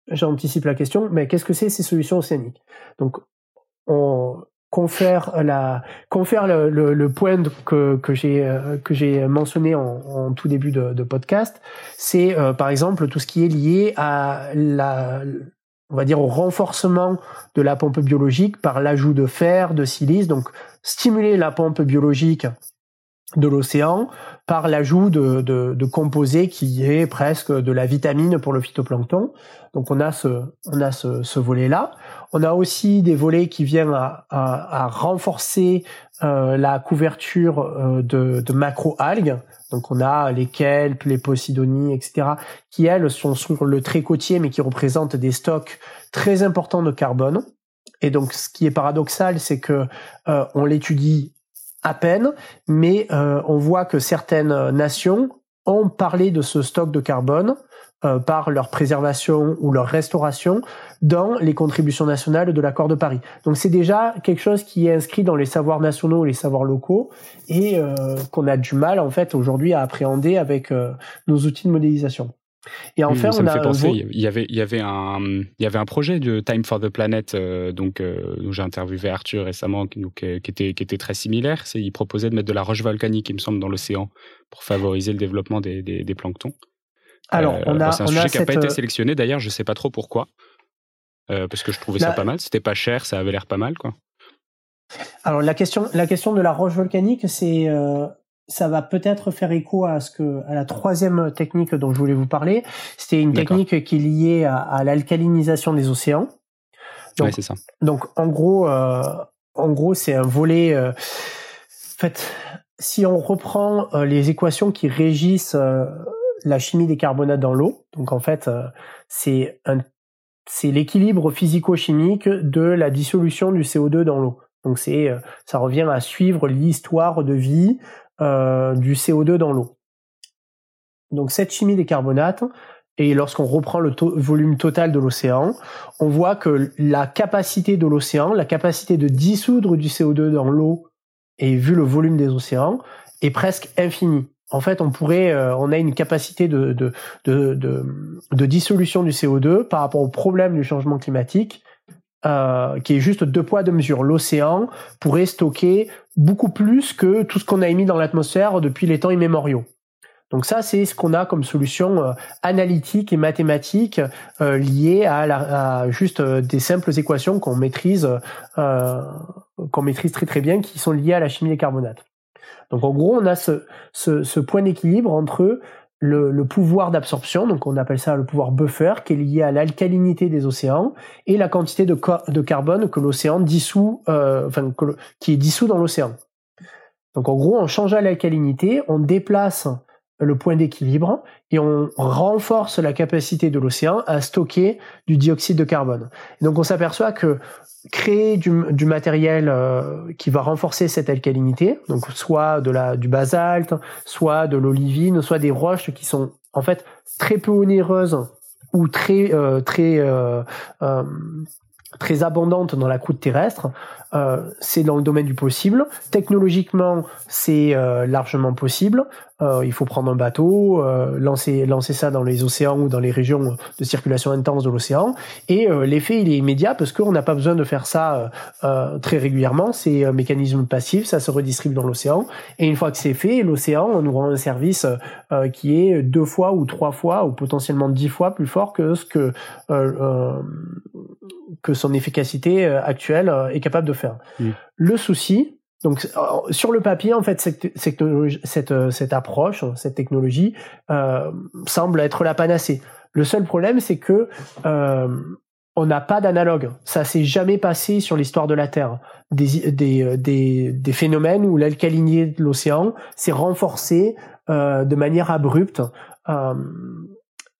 j'anticipe la question, mais qu'est-ce que c'est ces solutions océaniques? Donc on confère la le, point que, que j'ai euh, que j'ai mentionné en, tout début de, de podcast, c'est euh, par exemple tout ce qui est lié à la on va dire au renforcement de la pompe biologique par l'ajout de fer, de silice, donc stimuler la pompe biologique de l'océan par l'ajout de, de, composés qui est presque de la vitamine pour le phytoplancton. Donc on a ce, on a ce, ce volet-là. On a aussi des volets qui viennent à, renforcer euh, la couverture euh, de, de macro-algues. Donc on a les kelpes, les posidonies, etc., qui elles sont sur le trait côtier, mais qui représentent des stocks très importants de carbone. Et donc, ce qui est paradoxal, c'est que euh, on l'étudie à peine, mais euh, on voit que certaines nations ont parlé de ce stock de carbone euh, par leur préservation ou leur restauration dans les contributions nationales de l'accord de Paris. Donc c'est déjà quelque chose qui est inscrit dans les savoirs nationaux, les savoirs locaux, et euh, qu'on a du mal en fait aujourd'hui à appréhender avec nos outils de modélisation. Et enfin, ça on me fait penser, il y avait, il y avait un, il y avait un projet de Time for the Planet, euh, donc euh, j'ai interviewé Arthur récemment, qui, donc, euh, qui était, qui était très similaire. C'est, il proposait de mettre de la roche volcanique, il me semble, dans l'océan pour favoriser le développement des, des, des planctons. Alors, on a, c'est un sujet qui n'a pas été sélectionné. D'ailleurs, je sais pas trop pourquoi, parce que je trouvais ça pas mal. C'était pas cher, ça avait l'air pas mal, quoi. Alors la question, la question de la roche volcanique, c'est ça va peut-être faire écho à ce que à la troisième technique dont je voulais vous parler. C'était une technique qui est liée à, l'alcalinisation des océans. Donc, c'est ça. Donc en gros, euh, en gros, c'est un volet. Euh, en fait, si on reprend euh, les équations qui régissent la chimie des carbonates dans l'eau, donc en fait, c'est un c'est l'équilibre physico-chimique de la dissolution du CO2 dans l'eau. Donc c'est ça revient à suivre l'histoire de vie euh, du CO2 dans l'eau. Donc cette chimie des carbonates, et lorsqu'on reprend le volume total de l'océan, on voit que la capacité de l'océan, la capacité de dissoudre du CO2 dans l'eau, et vu le volume des océans, est presque infinie. En fait, on pourrait, euh, on a une capacité de, dissolution du CO2 par rapport au problème du changement climatique euh, qui est juste deux poids deux mesures. L'océan pourrait stocker beaucoup plus que tout ce qu'on a émis dans l'atmosphère depuis les temps immémoriaux. Donc ça, c'est ce qu'on a comme solution euh, analytique et mathématique euh, liée à, à juste des simples équations qu'on maîtrise, qu'on maîtrise très très bien, qui sont liées à la chimie des carbonates. Donc en gros, on a ce, point d'équilibre entre le, pouvoir d'absorption, donc on appelle ça le pouvoir buffer, qui est lié à l'alcalinité des océans et la quantité de, carbone que l'océan dissout, euh, enfin qui est dissous dans l'océan. Donc en gros, en changeant l'alcalinité, on déplace le point d'équilibre et on renforce la capacité de l'océan à stocker du dioxyde de carbone. donc on s'aperçoit que créer du, du matériel euh, qui va renforcer cette alcalinité, donc soit de la du basalte, soit de l'olivine, soit des roches qui sont en fait très peu onéreuses ou très euh, très euh, très abondantes dans la croûte terrestre, euh, c'est dans le domaine du possible. Technologiquement, c'est euh, largement possible. Euh, il faut prendre un bateau, lancer lancer ça dans les océans ou dans les régions de circulation intense de l'océan, et l'effet il est immédiat parce qu'on n'a pas besoin de faire ça très régulièrement. C'est un mécanisme passif, ça se redistribue dans l'océan, et une fois que c'est fait, l'océan nous rend un service qui est deux fois ou trois fois ou potentiellement dix fois plus fort que ce que que son efficacité actuelle est capable de faire. Mm. Le souci, donc sur le papier, en fait, cette, cette, cette, cette approche, cette technologie euh, semble être la panacée. Le seul problème, c'est que euh, on n'a pas d'analogue. Ça s'est jamais passé sur l'histoire de la Terre. Des, des, des, des phénomènes où l'alcalinité de l'océan s'est renforcée euh, de manière abrupte. Euh,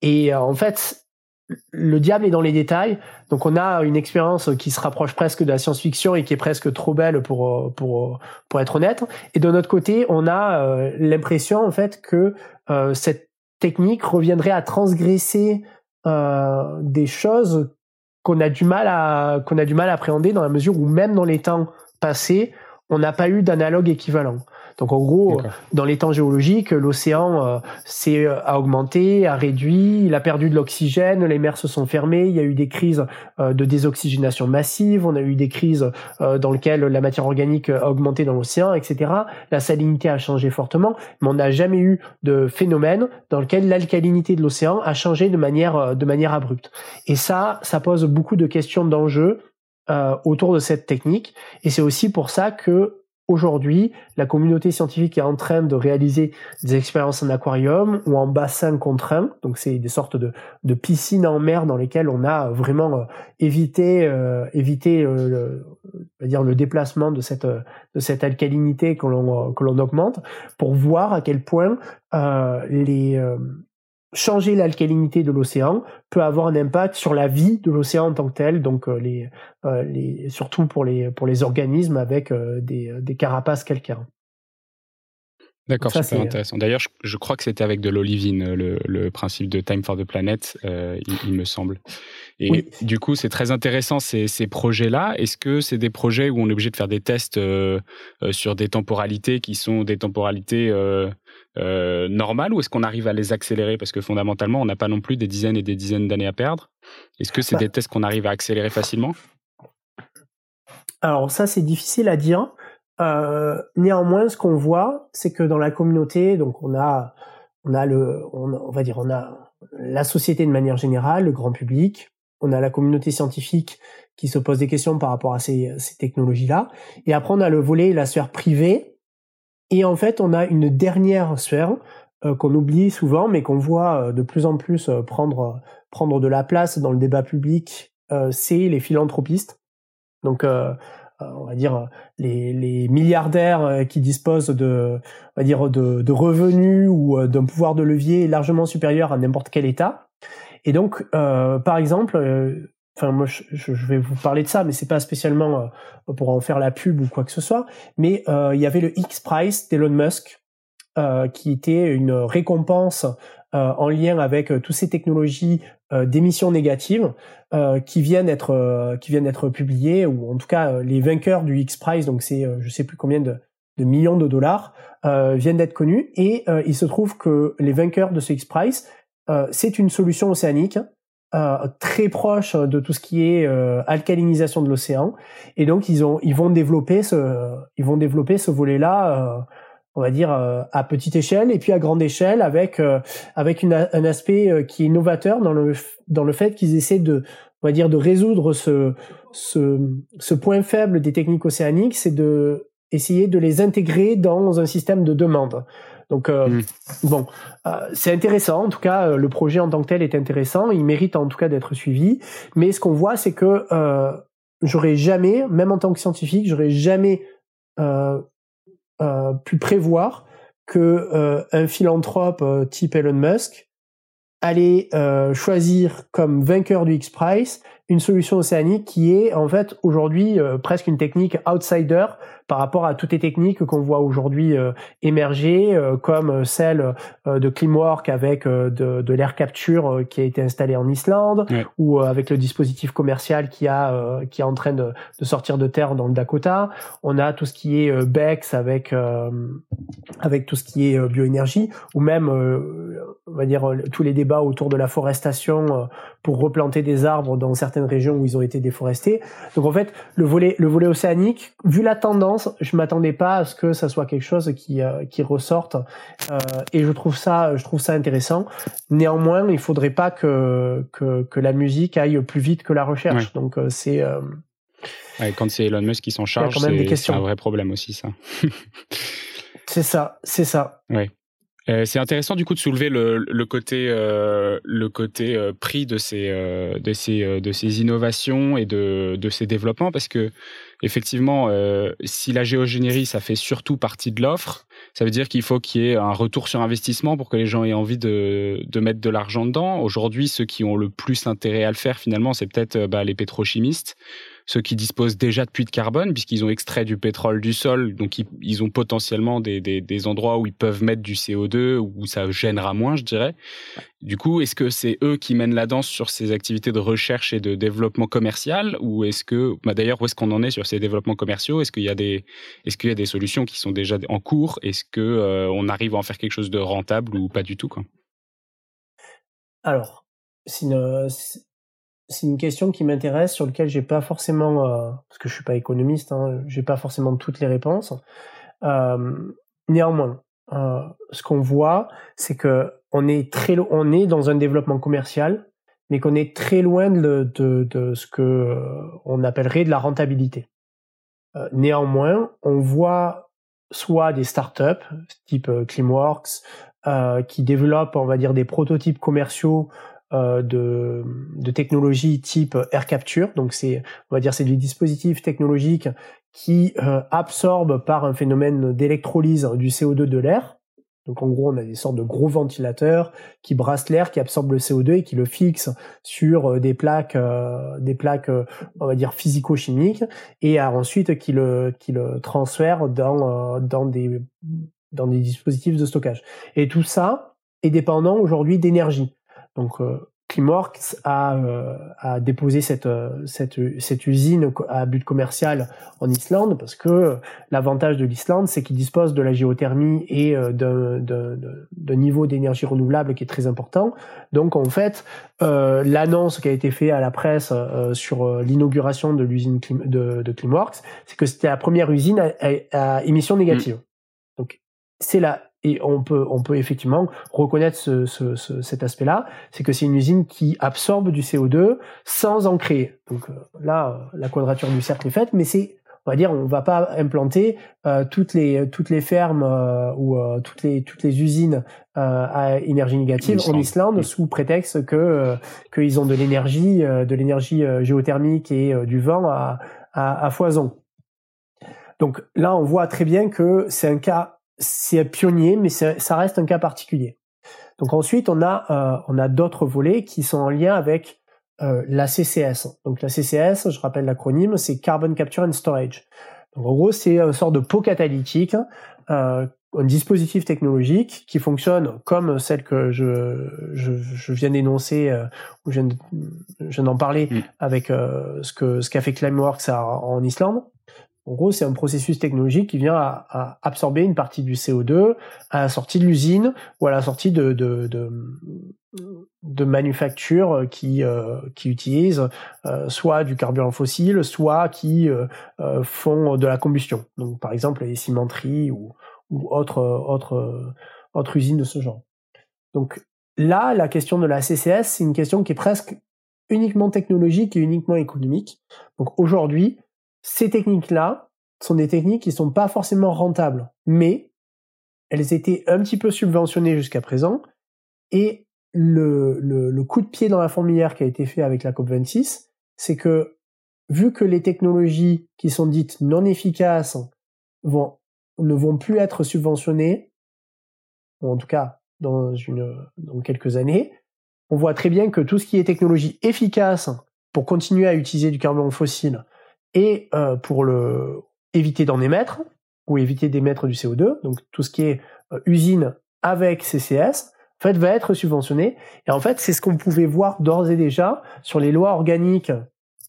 et en fait, le diable est dans les détails. Donc on a une expérience qui se rapproche presque de la science-fiction et qui est presque trop belle pour pour pour être honnête. Et de notre côté, on a euh, l'impression en fait que euh, cette technique reviendrait à transgresser euh, des choses qu'on a du mal à qu'on a du mal à appréhender dans la mesure où même dans les temps passés, on n'a pas eu d'analogue équivalent. Donc en gros, dans les temps géologiques, l'océan euh, s'est euh, a augmenté, a réduit, il a perdu de l'oxygène, les mers se sont fermées, il y a eu des crises euh, de désoxygénation massive, on a eu des crises dans lesquelles la matière organique a augmenté dans l'océan, etc. La salinité a changé fortement, mais on n'a jamais eu de phénomène dans lequel l'alcalinité de l'océan a changé de manière de manière abrupte. Et ça, ça pose beaucoup de questions d'enjeux autour de cette technique. Et c'est aussi pour ça que Aujourd'hui, la communauté scientifique est en train de réaliser des expériences en aquarium ou en bassin contraint. Donc, c'est des sortes de, de, piscines en mer dans lesquelles on a vraiment euh, évité, euh, évité euh, le, dire le déplacement de cette, de cette alcalinité que l'on, que l'on augmente pour voir à quel point les, changer l'alcalinité de l'océan peut avoir un impact sur la vie de l'océan en tant que tel, donc euh, les, euh, les, surtout pour les, pour les organismes avec euh, des, des carapaces calcaires. D'accord, super intéressant. D'ailleurs, je, crois que c'était avec de l'olivine, le, le, principe de Time for the Planet, il, me semble. Et du coup, c'est très intéressant ces, ces projets-là. Est-ce que c'est des projets où on est obligé de faire des tests sur des temporalités qui sont des temporalités euh, normal ou est-ce qu'on arrive à les accélérer? Parce que fondamentalement, on n'a pas non plus des dizaines et des dizaines d'années à perdre. Est-ce que c'est bah des tests qu'on arrive à accélérer facilement? Alors ça, c'est difficile à dire. Euh, néanmoins, ce qu'on voit, c'est que dans la communauté, donc on a, on a le, on, va dire, on a la société de manière générale, le grand public, on a la communauté scientifique qui se pose des questions par rapport à ces, ces technologies-là, et après on a le volet, la sphère privée, et en fait, on a une dernière sphère euh, qu'on oublie souvent, mais qu'on voit euh, de plus en plus euh, prendre prendre de la place dans le débat public. c'est les philanthropistes. Donc, on va dire les, milliardaires qui disposent de, on va dire de, revenus ou d'un pouvoir de levier largement supérieur à n'importe quel État. Et donc, par exemple, moi je, vais vous parler de ça, mais c'est pas spécialement euh, pour en faire la pub ou quoi que ce soit. Mais euh, il y avait le X Prize d'Elon Musk, euh, qui était une récompense en lien avec toutes ces technologies d'émissions négatives qui viennent d'être qui viennent d'être publiées ou en tout cas les vainqueurs du X Prize, donc c'est je sais plus combien de, de millions de dollars viennent d'être connus. Et il se trouve que les vainqueurs de ce X Prize c'est une solution océanique euh, très proche de tout ce qui est euh, alcalinisation de l'océan. Et donc ils ont ils vont développer ce ils vont développer ce volet là euh, on va dire à petite échelle et puis à grande échelle avec avec une, un aspect qui est novateur dans le dans le fait qu'ils essaient de on va dire de résoudre ce ce ce point faible des techniques océaniques c'est de essayer de les intégrer dans un système de demande. Donc mmh. bon, c'est intéressant. En tout cas, le projet en tant que tel est intéressant. Il mérite en tout cas d'être suivi. Mais ce qu'on voit, c'est que j'aurais jamais, même en tant que scientifique, j'aurais jamais pu prévoir que un philanthrope type Elon Musk allait choisir comme vainqueur du X-Prize une solution océanique qui est en fait aujourd'hui presque une technique outsider par rapport à toutes les techniques qu'on voit aujourd'hui euh, émerger, euh, comme celle euh, de Climwork avec de, de l'air capture qui a été installé en Islande, ou avec le dispositif commercial qui a qui est en train de, de, sortir de terre dans le Dakota. On a tout ce qui est Bex avec avec tout ce qui est bioénergie, ou même on va dire tous les débats autour de la forestation pour replanter des arbres dans certaines régions où ils ont été déforestés. Donc en fait, le volet le volet océanique, vu la tendance je m'attendais pas à ce que ça soit quelque chose qui euh, qui ressorte euh, et je trouve ça je trouve ça intéressant. Néanmoins, il faudrait pas que que, que la musique aille plus vite que la recherche. Donc euh, c'est quand c'est Elon Musk qui s'en charge, c'est un vrai problème aussi ça. c'est ça, c'est ça. Ouais. C'est intéressant du coup de soulever le, le côté le côté prix de ces de ces de ces innovations et de de ces développements parce que effectivement, euh, si la géogénérie, ça fait surtout partie de l'offre, ça veut dire qu'il faut qu'il y ait un retour sur investissement pour que les gens aient envie de, de mettre de l'argent dedans. Aujourd'hui, ceux qui ont le plus intérêt à le faire, finalement, c'est peut-être euh, bah, les pétrochimistes ceux qui disposent déjà de puits de carbone, puisqu'ils ont extrait du pétrole du sol, donc ils, ont potentiellement des, des, endroits où ils peuvent mettre du CO2, où ça gênera moins, je dirais. Du coup, est-ce que c'est eux qui mènent la danse sur ces activités de recherche et de développement commercial, ou est-ce que, bah d'ailleurs, où est-ce qu'on en est sur ces développements commerciaux? Est-ce qu'il y a des, est-ce qu'il y a des solutions qui sont déjà en cours? Est-ce que euh, on arrive à en faire quelque chose de rentable ou pas du tout quoi? Alors, c'est une, c'est une question qui m'intéresse, sur laquelle j'ai pas forcément, euh, parce que je suis pas économiste, hein, j'ai pas forcément toutes les réponses. Euh, néanmoins, euh, ce qu'on voit, c'est que on est très, on est dans un développement commercial, mais qu'on est très loin de, de, ce que on appellerait de la rentabilité. Néanmoins, on voit soit des startups type Climworks qui développent, on va dire, des prototypes commerciaux de, de technologies type air capture. Donc c'est, on va dire, c'est des dispositifs technologiques qui euh, absorbent par un phénomène d'électrolyse du CO2 de l'air. Donc en gros, on a des sortes de gros ventilateurs qui brassent l'air, qui absorbent le CO2 et qui le fixent sur euh, des plaques, des plaques, on va dire physico-chimiques, et ensuite qui le, qui le transfèrent dans, dans des, dans des dispositifs de stockage. Et tout ça est dépendant aujourd'hui d'énergie. Donc euh, Climworks a, euh, a déposé cette, euh, cette, cette usine à but commercial en Islande parce que l'avantage de l'Islande, c'est qu'il dispose de la géothermie et d'un niveau d'énergie renouvelable qui est très important. Donc en fait, euh, l'annonce qui a été faite à la presse sur l'inauguration de l'usine de, de Climworks, c'est que c'était la première usine à, à, émissions négatives. Mmh. Donc c'est la et on peut, on peut effectivement reconnaître ce, ce, ce, cet aspect-là, c'est que c'est une usine qui absorbe du CO2 sans en créer. Donc euh, là, la quadrature du cercle est faite, mais c'est, on va dire, on va pas implanter euh, toutes les toutes les fermes euh, ou euh, toutes les toutes les usines à énergie négative en Islande sous prétexte que qu'ils ont de l'énergie, de l'énergie géothermique et du vent à, à, à foison. Donc là, on voit très bien que c'est un cas c'est pionnier, mais ça reste un cas particulier. Donc ensuite, on a, euh, on a d'autres volets qui sont en lien avec euh, la CCS. Donc la CCS, je rappelle l'acronyme, c'est Carbon Capture and Storage. Donc en gros, c'est une sorte de pot catalytique, euh, un dispositif technologique qui fonctionne comme celle que je, je, je viens d'énoncer, euh, ou je viens d'en parler mm. avec euh, ce que ce qu'a fait Climeworks en Islande. En gros, c'est un processus technologique qui vient à, absorber une partie du CO2 à la sortie de l'usine ou à la sortie de, manufactures qui, euh, utilisent euh, soit du carburant fossile, soit qui euh, font de la combustion. Donc, par exemple, les cimenteries ou, autres autre, autre usines de ce genre. Donc là, la question de la CCS, c'est une question qui est presque uniquement technologique et uniquement économique. Donc aujourd'hui, ces techniques-là sont des techniques qui sont pas forcément rentables, mais elles étaient un petit peu subventionnées jusqu'à présent, et le, coup de pied dans la fourmilière qui a été fait avec la COP26, c'est que vu que les technologies qui sont dites non efficaces ne vont plus être subventionnées, ou en tout cas dans, dans quelques années, on voit très bien que tout ce qui est technologie efficace pour continuer à utiliser du carburant fossile et euh, pour le éviter d'en émettre ou éviter d'émettre du CO2, donc tout ce qui est euh, usine avec CCS, en fait, va être subventionné. Et en fait, c'est ce qu'on pouvait voir d'ores et déjà sur les lois organiques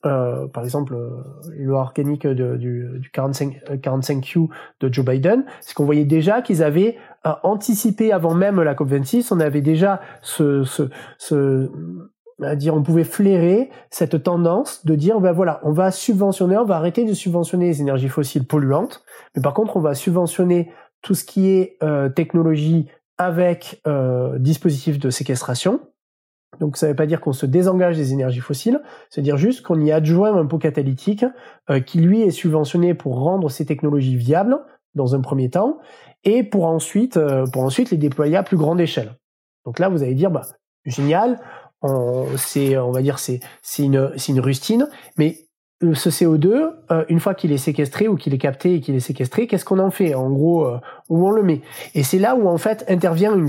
euh, par exemple, euh, les lois organiques du, du 45, 45Q de Joe Biden, c'est qu'on voyait déjà qu'ils avaient anticipé avant même la COP26, on avait déjà ce, ce, ce on pouvait flairer cette tendance de dire ben voilà on va subventionner on va arrêter de subventionner les énergies fossiles polluantes. Mais par contre on va subventionner tout ce qui est euh, technologie avec euh, dispositif de séquestration. Donc ça ne veut pas dire qu'on se désengage des énergies fossiles, c'est dire juste qu'on y adjoint un pot catalytique euh, qui lui est subventionné pour rendre ces technologies viables dans un premier temps et pour ensuite euh, pour ensuite les déployer à plus grande échelle. Donc là vous allez dire bah génial, c'est on va dire c'est une une rustine, mais ce CO2, euh, une fois qu'il est séquestré ou qu'il est capté et qu'il est séquestré, qu'est-ce qu'on en fait? En gros, euh, où on le met? Et c'est là où en fait intervient une,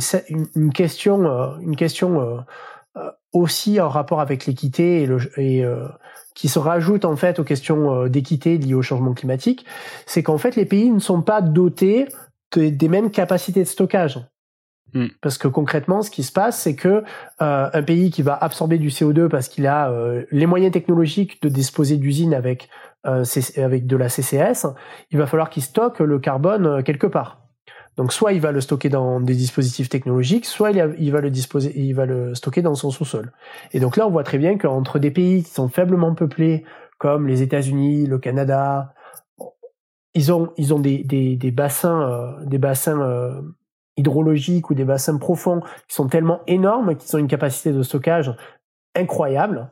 une, question, euh, une question aussi en rapport avec l'équité et, le, et qui se rajoute en fait aux questions d'équité liées au changement climatique. C'est qu'en fait les pays ne sont pas dotés des mêmes capacités de stockage. Hmm. Parce que concrètement, ce qui se passe, c'est que euh, un pays qui va absorber du CO2 parce qu'il a euh, les moyens technologiques de disposer d'usines avec euh, avec de la CCS, il va falloir qu'il stocke le carbone quelque part. Donc soit il va le stocker dans des dispositifs technologiques, soit il, il, va le disposer, il va le stocker dans son sous-sol. Et donc là, on voit très bien qu'entre des pays qui sont faiblement peuplés, comme les États-Unis, le Canada, ils ont ils ont des des, des bassins des bassins hydrologiques ou des bassins profonds qui sont tellement énormes qu'ils ont une capacité de stockage incroyable.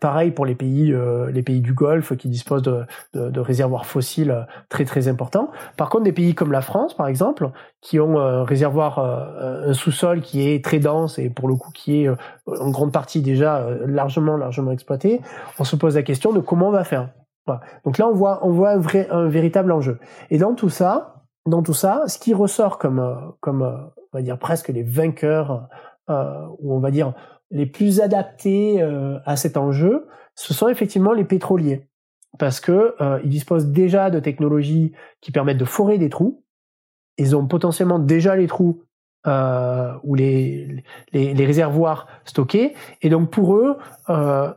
Pareil pour les pays, euh, les pays du Golfe qui disposent de, réservoirs fossiles très très importants. Par contre, des pays comme la France, par exemple, qui ont un réservoir, euh, un sous-sol qui est très dense et pour le coup qui est euh, en grande partie déjà largement largement exploité, on se pose la question de comment on va faire. Donc là, on voit un véritable enjeu. Et dans tout ça, dans tout ça, ce qui ressort comme, euh, comme euh, on va dire presque les vainqueurs, euh, ou on va dire les plus adaptés à cet enjeu, ce sont effectivement les pétroliers, parce que ils disposent déjà de technologies qui permettent de forer des trous. Ils ont potentiellement déjà les trous ou les, les, réservoirs stockés. Et donc pour eux,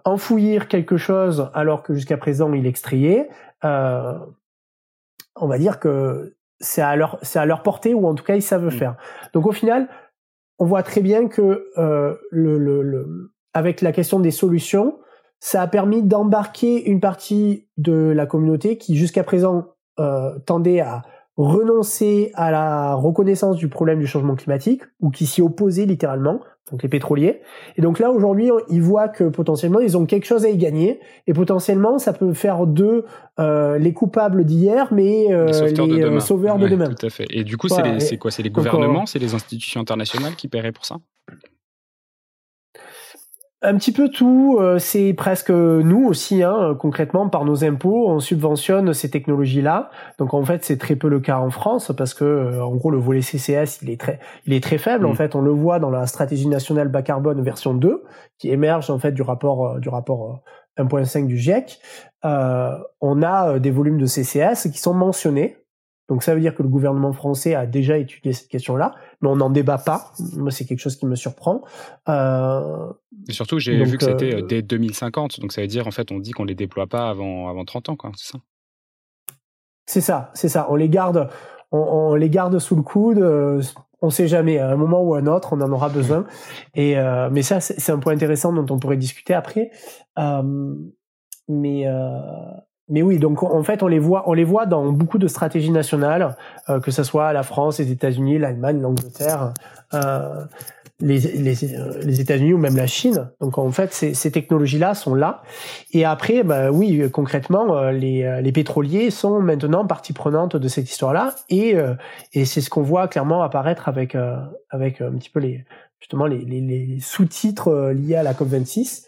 enfouir quelque chose alors que jusqu'à présent il extrayait, euh, on va dire que c'est à leur c'est à leur portée ou en tout cas ils savent mm. faire. Donc au final, on voit très bien que euh, le, le, le, avec la question des solutions, ça a permis d'embarquer une partie de la communauté qui jusqu'à présent euh, tendait à renoncer à la reconnaissance du problème du changement climatique ou qui s'y opposait littéralement donc les pétroliers. Et donc là aujourd'hui, ils voient que potentiellement ils ont quelque chose à y gagner et potentiellement ça peut faire d'eux euh, les coupables d'hier, mais euh, les, euh, sauveurs de demain. Tout à fait. Et du coup, c'est quoi? C'est les gouvernements, c'est les institutions internationales qui paieraient pour ça? Un petit peu tout, euh, c'est presque nous aussi, hein, concrètement, par nos impôts, on subventionne ces technologies-là. Donc en fait, c'est très peu le cas en France parce que, euh, en gros, le volet CCS, il est très, il est très faible. En mm. fait, on le voit dans la stratégie nationale bas carbone version 2, qui émerge en fait du rapport, euh, du rapport 1.5 du GIEC. on a des volumes de CCS qui sont mentionnés donc ça veut dire que le gouvernement français a déjà étudié cette question-là, mais on n'en débat pas. Moi, c'est quelque chose qui me surprend. Euh... Et surtout, j'ai vu que c'était euh, dès 2050, donc ça veut dire en fait, on dit qu'on les déploie pas avant avant 30 ans, quoi. C'est ça? C'est ça, c'est ça. On les garde, on, on, les garde sous le coude. Euh, on sait jamais. À un moment ou à un autre, on en aura besoin. Et euh, mais ça, c'est un point intéressant dont on pourrait discuter après. Euh, mais mais oui, donc en fait, on les voit, on les voit dans beaucoup de stratégies nationales, euh, que ce soit la France, les États-Unis, l'Allemagne, l'Angleterre. Euh, les, les, euh, les États-Unis ou même la Chine. Donc en fait, ces, ces technologies-là sont là. Et après, bah, oui, concrètement, euh, les, les pétroliers sont maintenant partie prenante de cette histoire-là. Et, et c'est ce qu'on voit clairement apparaître avec, avec un petit peu les, justement les, les, les sous-titres liés à la COP26,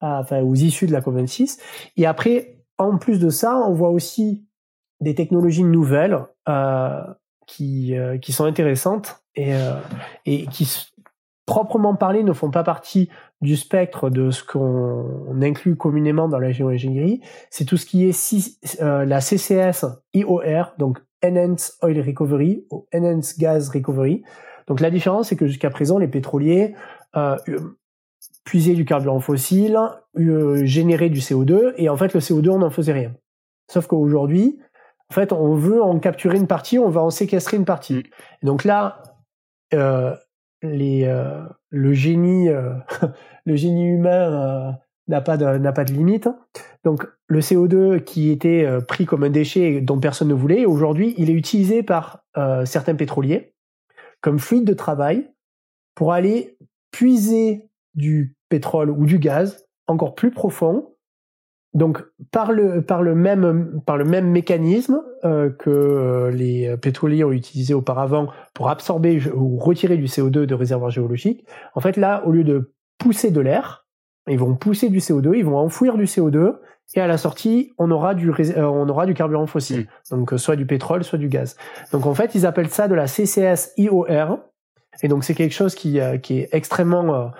enfin aux issues de la COP26. Et après, en plus de ça, on voit aussi des technologies nouvelles euh, qui, euh, qui sont intéressantes et, euh, et qui, proprement parlé, ne font pas partie du spectre de ce qu'on inclut communément dans la géoingénierie. C'est tout ce qui est euh, la CCS IOR, donc Enhanced Oil Recovery ou Enhanced Gas Recovery. Donc la différence, c'est que jusqu'à présent, les pétroliers euh, puisaient du carburant fossile, euh, généraient du CO2, et en fait, le CO2, on n'en faisait rien. Sauf qu'aujourd'hui, en fait, on veut en capturer une partie, on va en séquestrer une partie. Mm. donc là, euh, les, euh, le génie, *laughs* le génie humain n'a pas de n'a pas de limite. Donc le CO2 qui était pris comme un déchet dont personne ne voulait, aujourd'hui, il est utilisé par certains pétroliers comme fluide de travail pour aller puiser du pétrole ou du gaz encore plus profond donc par le par le même par le même mécanisme euh, que euh, les pétroliers ont utilisé auparavant pour absorber ou retirer du CO2 de réservoirs géologiques, en fait là au lieu de pousser de l'air, ils vont pousser du CO2, ils vont enfouir du CO2 et à la sortie on aura du euh, on aura du carburant fossile, mmh. donc soit du pétrole soit du gaz. Donc en fait ils appellent ça de la CCS IOR et donc c'est quelque chose qui qui est extrêmement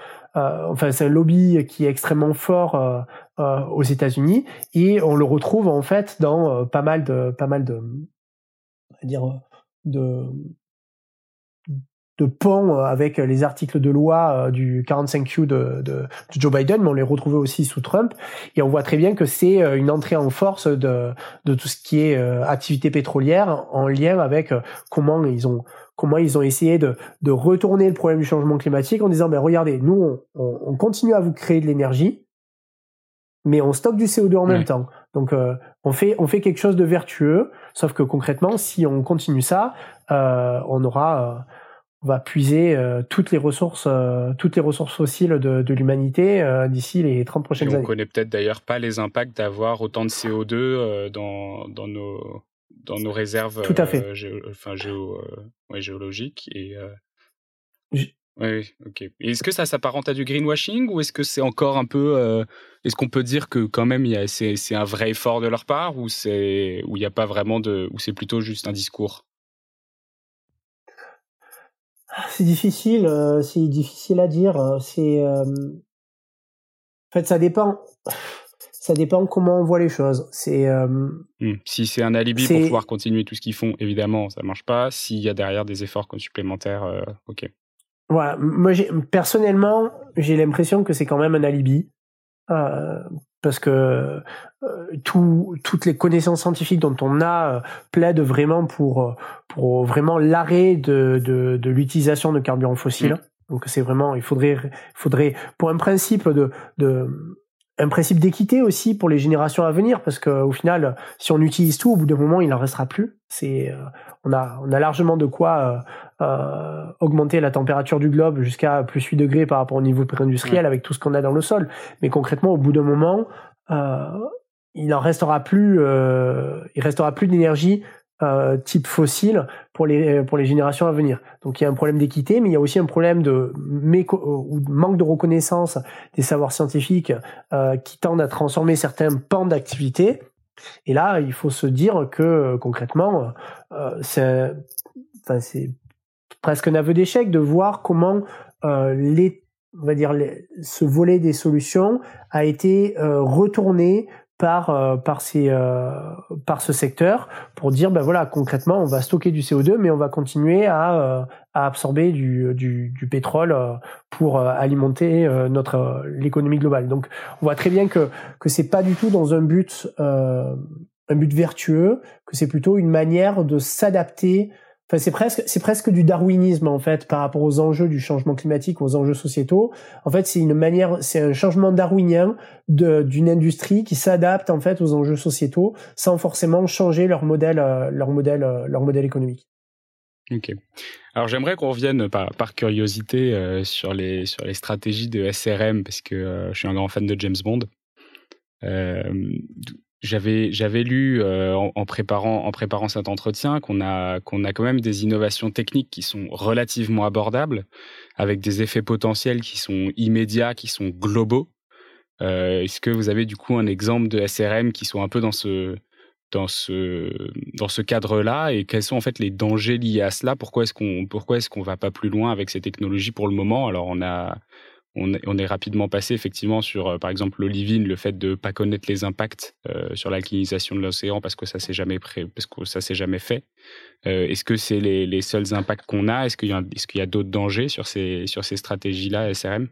enfin c'est un lobby qui est extrêmement fort euh, aux États-Unis et on le retrouve en fait dans euh, pas mal de pas mal de dire de de ponts avec les articles de loi euh, du 45Q de, de, Joe Biden, mais on les retrouvait aussi sous Trump. Et on voit très bien que c'est une entrée en force de, de tout ce qui est activité pétrolière en lien avec comment ils ont comment ils ont essayé de, de retourner le problème du changement climatique en disant ben regardez, nous on, on continue à vous créer de l'énergie, mais on stocke du CO2 en même temps. Donc euh, on fait on fait quelque chose de vertueux, sauf que concrètement, si on continue ça, euh, on aura euh, on va puiser toutes les ressources toutes les ressources fossiles de, de l'humanité d'ici les 30 prochaines années. On connaît peut-être d'ailleurs pas les impacts d'avoir autant de CO2 dans dans nos dans nos réserves Tout à fait. enfin géo, géologiques et oui, ok. Est-ce que ça s'apparente à du greenwashing ou est-ce que c'est encore un peu. Euh, est-ce qu'on peut dire que quand même c'est, un vrai effort de leur part ou c'est il n'y a pas vraiment de ou c'est plutôt juste un discours? C'est difficile, euh, c'est difficile à dire. Hein. C'est euh, en fait ça dépend. Ça dépend comment on voit les choses. C'est mmh. si c'est un alibi pour pouvoir continuer tout ce qu'ils font, évidemment, ça marche pas. S'il y a derrière des efforts supplémentaires, ok. Voilà, moi personnellement, j'ai l'impression que c'est quand même un alibi. Euh, parce que euh, tout, toutes les connaissances scientifiques dont on a euh, plaident vraiment pour, pour vraiment l'arrêt de, de, de l'utilisation de carburants fossiles. Mmh. Donc c'est vraiment, il faudrait, faudrait pour un principe de, de un principe d'équité aussi pour les générations à venir, parce qu'au final, si on utilise tout, au bout d'un moment, il n'en restera plus. C'est, euh, on a, on a largement de quoi euh, euh, augmenter la température du globe jusqu'à plus 8 degrés par rapport au niveau pré-industriel avec tout ce qu'on a dans le sol. Mais concrètement, au bout d'un moment, il n'en restera plus, il restera plus d'énergie euh, type fossile pour les pour les générations à venir. Donc il y a un problème d'équité, mais il y a aussi un problème de ou manque de reconnaissance des savoirs scientifiques euh, qui tendent à transformer certains pans d'activité. Et là, il faut se dire que concrètement, euh, c'est enfin, c'est presque un aveu d'échec de voir comment euh, les on va dire ce volet des solutions a été retourné par euh, par ces euh, par ce secteur pour dire ben voilà concrètement on va stocker du CO2 mais on va continuer à euh, à absorber du du, du pétrole pour alimenter notre l'économie globale. Donc on voit très bien que que c'est pas du tout dans un but un but vertueux que c'est plutôt une manière de s'adapter Enfin, c'est presque, c'est presque du darwinisme en fait par rapport aux enjeux du changement climatique, aux enjeux sociétaux. En fait, c'est une manière, c'est un changement darwinien d'une industrie qui s'adapte en fait aux enjeux sociétaux sans forcément changer leur modèle, euh, leur modèle, euh, leur modèle économique. Ok. Alors j'aimerais qu'on revienne par, curiosité euh, sur, les, sur les stratégies de SRM parce que je suis un grand fan de James Bond. J'avais j'avais lu en, en, préparant en préparant cet entretien qu'on a qu'on a quand même des innovations techniques qui sont relativement abordables avec des effets potentiels qui sont immédiats qui sont globaux. Est-ce que vous avez du coup un exemple de SRM qui soit un peu dans ce dans ce, dans ce cadre-là? Et quels sont en fait les dangers liés à cela? Pourquoi est-ce qu'on pourquoi est-ce qu'on va pas plus loin avec ces technologies pour le moment? Alors on a on, on est rapidement passé effectivement sur euh, par exemple l'olivine, le fait de pas connaître les impacts euh, sur l'alcalinisation de l'océan parce que ça s'est jamais pré, parce que ça s'est jamais fait. Euh, est-ce que c'est les, les, seuls impacts qu'on a? Est-ce qu'il y a est-ce qu'il y a d'autres dangers sur ces sur ces stratégies-là SRM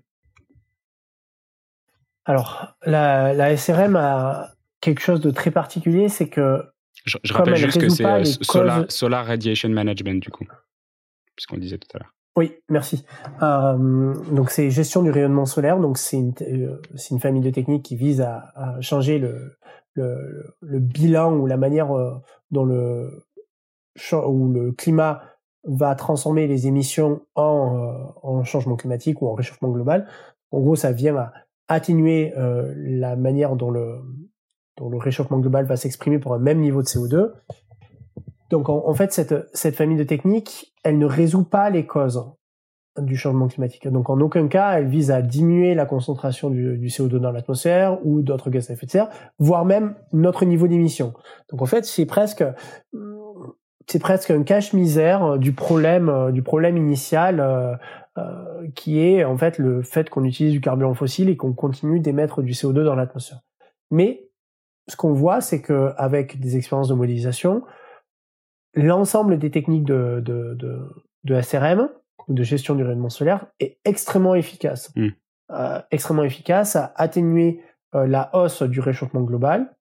alors, la, la SRM a, quelque chose de très particulier, c'est que. Je, rappelle juste que c'est solar, Radiation Management, du coup, puisqu'on disait tout à l'heure. Oui, merci. Euh, donc c'est gestion du rayonnement solaire. Donc c'est une, euh, famille de techniques qui vise à, changer le, bilan ou la manière dont le où le climat va transformer les émissions en, en changement climatique ou en réchauffement global. En gros, ça vient à atténuer la manière dont le dont le réchauffement global va s'exprimer pour un même niveau de CO2. Donc en, fait, cette, famille de techniques, elle ne résout pas les causes du changement climatique. Donc en aucun cas, elle vise à diminuer la concentration du, du CO2 dans l'atmosphère ou d'autres gaz à effet de serre, voire même notre niveau d'émission. Donc en fait, c'est presque c'est presque un cache-misère du problème du problème initial euh, euh, qui est en fait le fait qu'on utilise du carburant fossile et qu'on continue d'émettre du CO2 dans l'atmosphère. Mais ce qu'on voit, c'est qu'avec des expériences de modélisation, l'ensemble des techniques de, de, de, de SRM, de gestion du rayonnement solaire, est extrêmement efficace. Hmm. Euh, extrêmement efficace à atténuer euh, la hausse du réchauffement global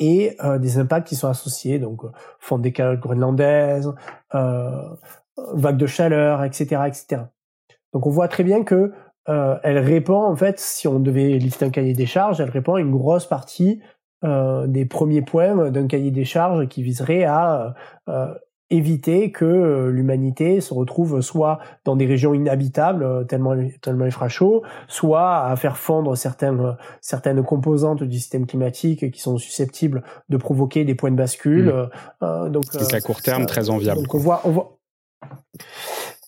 et euh, des impacts qui sont associés, donc fonte des calottes groenlandaises, vagues de chaleur, etc., etc. Donc on voit très bien que elle répond en fait, si on devait lister un cahier des charges, elle répond à une grosse partie des premiers points d'un cahier des charges qui viserait à euh, éviter que l'humanité se retrouve soit dans des régions inhabitables tellement tellement il fera chaud, soit à faire fondre certaines certaines composantes du système climatique qui sont susceptibles de provoquer des points de bascule. Mmh. donc c'est à court terme très enviable. Donc on voit on voit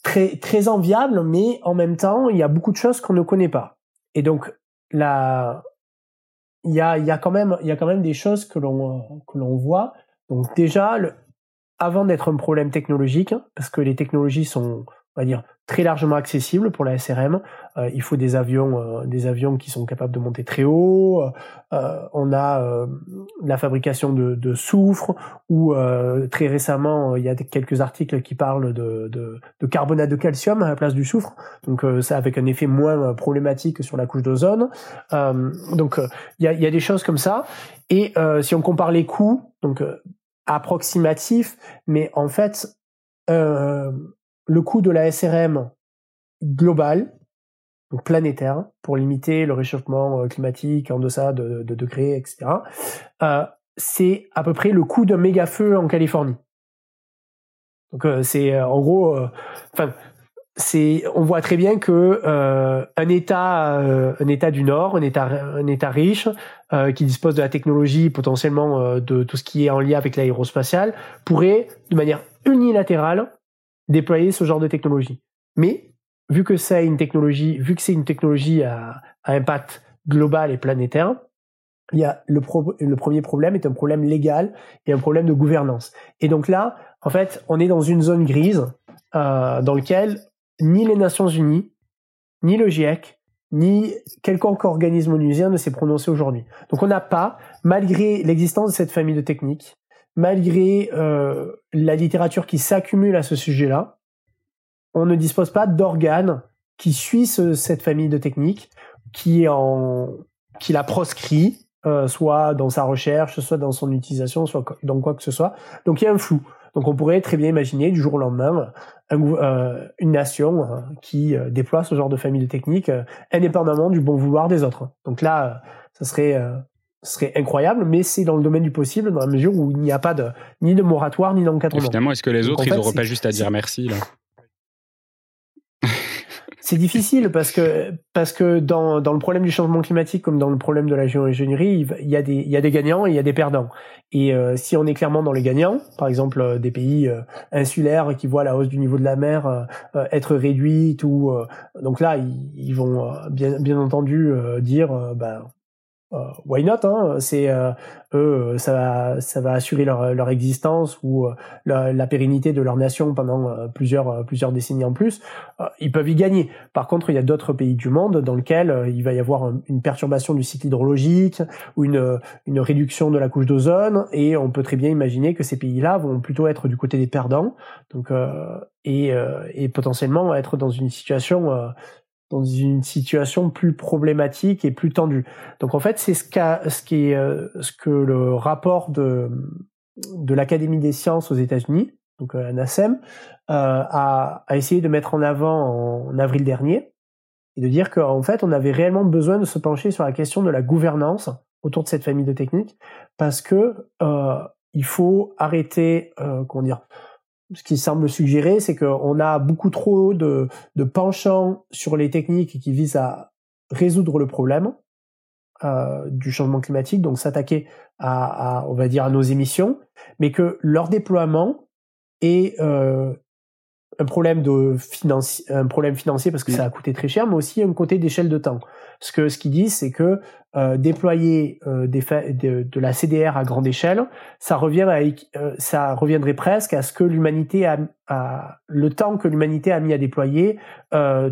très très enviable, mais en même temps, il y a beaucoup de choses qu'on ne connaît pas. Et donc là, il y a y a quand même y a quand même des choses que l'on que l'on voit. Donc déjà, avant d'être un problème technologique, parce que les technologies sont on va dire très largement accessible pour la SRM. Euh, il faut des avions, euh, des avions qui sont capables de monter très haut. Euh, on a la fabrication de, de soufre, ou très récemment, il y a quelques articles qui parlent de, de, de, carbonate de calcium à la place du soufre. Donc ça avec un effet moins problématique sur la couche d'ozone. donc il y a, y a des choses comme ça. Et si on compare les coûts, donc approximatifs, mais en fait le coût de la SRM global, donc planétaire, pour limiter le réchauffement euh, climatique en deçà de, de degrés, etc., euh, c'est à peu près le coût d'un méga feu en Californie. Donc euh, c'est en gros, on voit très bien que un État, du Nord, un État, un État riche, qui dispose de la technologie potentiellement de tout ce qui est en lien avec l'aérospatial, pourrait, de manière unilatérale, déployer ce genre de technologie. Mais vu que c'est une technologie, vu que c'est une technologie à, impact global et planétaire, il y a le, le premier problème est un problème légal et un problème de gouvernance. Et donc là, en fait, on est dans une zone grise euh, dans laquelle ni les Nations Unies, ni le GIEC, ni quelconque organisme onusien ne s'est prononcé aujourd'hui. Donc on n'a pas, malgré l'existence de cette famille de techniques, malgré euh, la littérature qui s'accumule à ce sujet-là, on ne dispose pas d'organes qui suivent cette famille de techniques, qui, en, qui la proscrit, euh, soit dans sa recherche, soit dans son utilisation, soit dans quoi que ce soit. Donc il y a un flou. Donc on pourrait très bien imaginer du jour au lendemain euh, une nation qui déploie ce genre de famille de techniques indépendamment du bon vouloir des autres. Donc là, ça serait serait incroyable, mais c'est dans le domaine du possible, dans la mesure où il n'y a pas de, ni de moratoire, ni d'encadrement. Finalement, est-ce que les autres, ils n'auront pas juste à dire merci, là? C'est difficile parce que parce que dans, dans le problème du changement climatique comme dans le problème de la géo-ingénierie, il y a des il y a des gagnants et il y a des perdants. Et euh, si on est clairement dans les gagnants, par exemple euh, des pays euh, insulaires qui voient la hausse du niveau de la mer être réduite ou donc là ils, ils vont bien bien entendu dire ben euh, why not hein? C'est euh, eux, ça va, ça va assurer leur, leur existence ou euh, la, la, pérennité de leur nation pendant plusieurs plusieurs décennies en plus. ils peuvent y gagner. Par contre, il y a d'autres pays du monde dans lesquels il va y avoir une perturbation du cycle hydrologique ou une une réduction de la couche d'ozone et on peut très bien imaginer que ces pays-là vont plutôt être du côté des perdants. Donc et, et potentiellement être dans une situation dans une situation plus problématique et plus tendue. Donc en fait, c'est ce, ce, qui est, euh, ce que le rapport de, de l'Académie des sciences aux États-Unis, donc euh, NASEM, euh, a, a, essayé de mettre en avant en, avril dernier, et de dire qu'en fait, on avait réellement besoin de se pencher sur la question de la gouvernance autour de cette famille de techniques, parce que euh, il faut arrêter, euh, comment dire, ce qui semble suggérer, c'est qu'on a beaucoup trop de, de penchants sur les techniques qui visent à résoudre le problème euh, du changement climatique, donc s'attaquer à, à, on va dire, à nos émissions, mais que leur déploiement est euh, un problème de financi un problème financier parce que ça a coûté très cher, mais aussi un côté d'échelle de temps. Ce que ce qu'ils disent, c'est que euh, déployer euh, des de, de, la CDR à grande échelle, ça revient à, euh, ça reviendrait presque à ce que l'humanité a, a, le temps que l'humanité a mis à déployer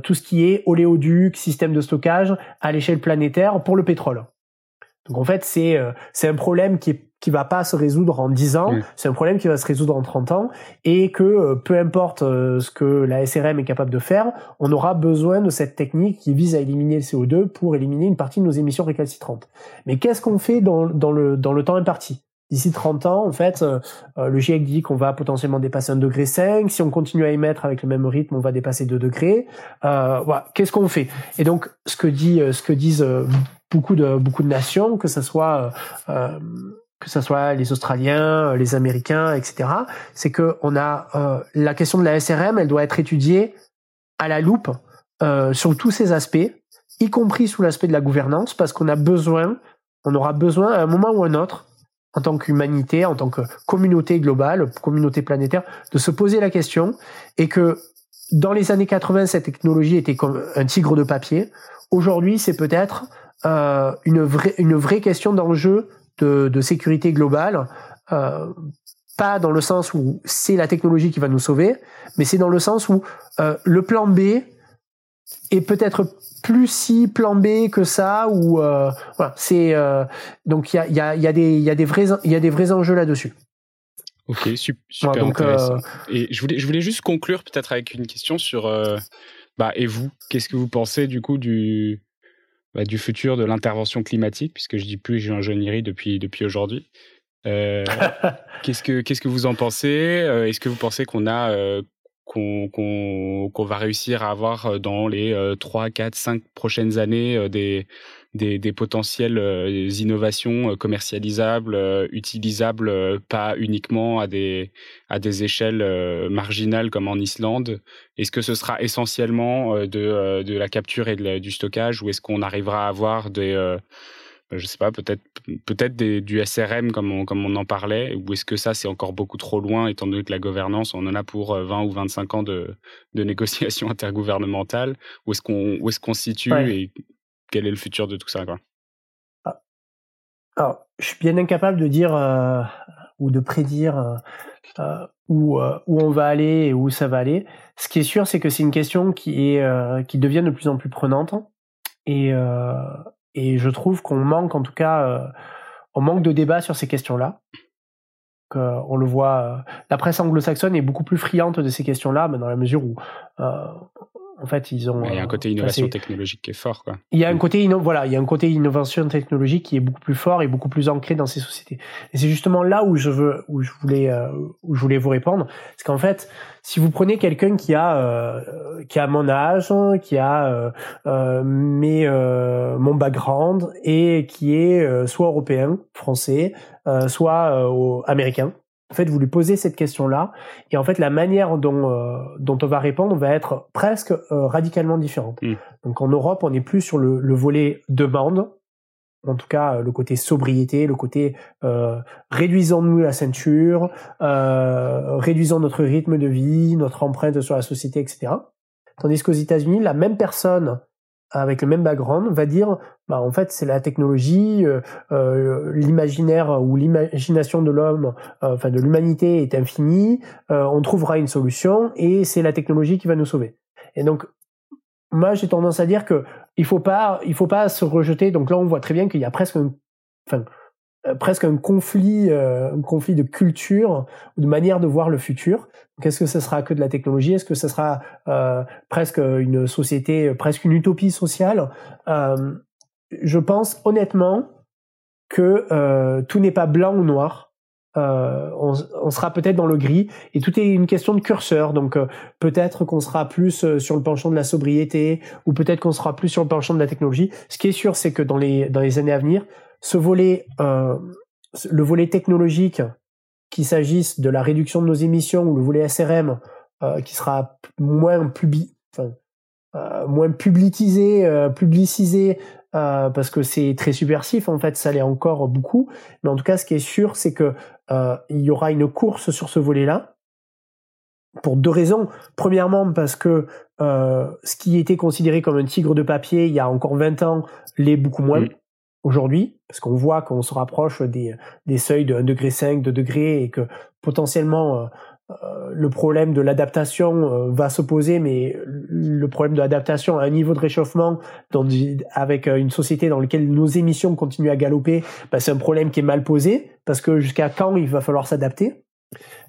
tout ce qui est oléoduc, système de stockage à l'échelle planétaire pour le pétrole. Donc en fait, c'est c'est un problème qui est qui va pas se résoudre en 10 ans, c'est un problème qui va se résoudre en 30 ans et que euh, peu importe euh, ce que la SRM est capable de faire, on aura besoin de cette technique qui vise à éliminer le CO2 pour éliminer une partie de nos émissions récalcitrantes. Mais qu'est-ce qu'on fait dans, dans, le, dans le temps imparti? D'ici 30 ans, en fait, le GIEC dit qu'on va potentiellement dépasser un degré 5. Si on continue à émettre avec le même rythme, on va dépasser 2 degrés. Euh, voilà. Qu'est-ce qu'on fait? Et donc, ce que dit, ce que disent beaucoup de beaucoup de nations, que ce soit euh, que ce soit les Australiens, les Américains, etc. C'est que on a euh, la question de la SRM, elle doit être étudiée à la loupe euh, sur tous ces aspects, y compris sous l'aspect de la gouvernance, parce qu'on a besoin, on aura besoin à un moment ou à un autre, en tant qu'humanité, en tant que communauté globale, communauté planétaire, de se poser la question et que dans les années 80, cette technologie était comme un tigre de papier. Aujourd'hui, c'est peut-être euh, une, vraie, une vraie question d'enjeu de, de, sécurité globale. Euh, pas dans le sens où c'est la technologie qui va nous sauver, mais c'est dans le sens où euh, le plan B est peut-être plus si plan B que ça ou euh, voilà c'est donc il y a, y, a, y a des il y a des vrais il y a des vrais enjeux là-dessus. Ok super donc, intéressant. Et je voulais je voulais juste conclure peut-être avec une question sur bah et vous qu'est-ce que vous pensez du coup du bah, du futur de l'intervention climatique, puisque je dis plus ingénierie depuis, depuis aujourd'hui. Euh, *laughs* qu'est-ce, que, qu'est-ce que vous en pensez? Euh, Est-ce que vous pensez qu'on a euh, qu'on, qu'on, va réussir à avoir dans les 3, 4, 5 prochaines années des, des, des potentielles euh, innovations euh, commercialisables, euh, utilisables pas uniquement à des, à des échelles marginales comme en Islande. Est-ce que ce sera essentiellement de, de la capture et de du stockage ou est-ce qu'on arrivera à avoir des je sais pas, peut-être peut-être du SRM comme on, comme on en parlait, ou est-ce que ça c'est encore beaucoup trop loin étant donné que la gouvernance on en a pour 20 ou 25 ans de, de négociations *laughs* intergouvernementales, où est-ce qu'on où est-ce qu'on se situe et quel est le futur de tout ça je suis bien incapable de dire euh, ou de prédire euh, euh, où, on va aller et où ça va aller. Ce qui est sûr, c'est que c'est une question qui est qui devient de plus en plus prenante et et je trouve qu'on manque en tout cas on manque de débat sur ces questions-là. on le voit, la presse anglo-saxonne est beaucoup plus friande de ces questions-là, mais dans la mesure où En fait, ils ont. Il y a un côté innovation technologique qui est fort, quoi. Il y a un côté voilà, il y a un côté innovation technologique qui est beaucoup plus fort et beaucoup plus ancré dans ces sociétés. Et c'est justement là où je veux, où je voulais, où je voulais vous répondre, parce qu'en fait, si vous prenez quelqu'un qui a, qui a mon âge, qui a euh, mes, mon background et qui est soit européen, français, soit américain, en fait, vous lui posez cette question-là, et en fait, la manière dont, euh, dont on va répondre va être presque euh, radicalement différente. Mm. Donc, en Europe, on n'est plus sur le, le, volet demande, en tout cas le côté sobriété, le côté euh, réduisons-nous la ceinture, euh, réduisons notre rythme de vie, notre empreinte sur la société, etc. Tandis qu'aux États-Unis, la même personne avec le même background va dire bah en fait c'est la technologie euh, euh l'imaginaire ou l'imagination de l'homme euh, enfin de l'humanité est infinie euh, on trouvera une solution et c'est la technologie qui va nous sauver. Et donc moi j'ai tendance à dire que il faut pas il faut pas se rejeter. Donc là on voit très bien qu'il y a presque un, enfin presque un conflit, euh, un conflit de culture, de manière de voir le futur. Qu'est-ce que ce sera que de la technologie? Est-ce que ce sera euh, presque une société, presque une utopie sociale? Euh, Je pense honnêtement que tout n'est pas blanc ou noir. On, on, sera peut-être dans le gris et tout est une question de curseur. Donc peut-être qu'on sera plus sur le penchant de la sobriété ou peut-être qu'on sera plus sur le penchant de la technologie. Ce qui est sûr, c'est que dans les dans les années à venir, ce volet, euh, le volet technologique, qu'il s'agisse de la réduction de nos émissions ou le volet SRM, euh, qui sera moins publi, enfin, euh, moins publicisé, euh, publicisé euh, parce que c'est très subversif en fait, ça l'est encore beaucoup. Mais en tout cas, ce qui est sûr, c'est que il y aura une course sur ce volet-là pour deux raisons. Premièrement, parce que ce qui était considéré comme un tigre de papier il y a encore 20 ans l'est beaucoup moins aujourd'hui, parce qu'on voit qu'on se rapproche des, des seuils de 1,5 degré, 2 degrés, et que potentiellement euh, euh, le problème de l'adaptation euh, va se poser, mais le problème de l'adaptation à un niveau de réchauffement dans, avec une société dans laquelle nos émissions continuent à galoper, bah, c'est un problème qui est mal posé, parce que jusqu'à quand il va falloir s'adapter?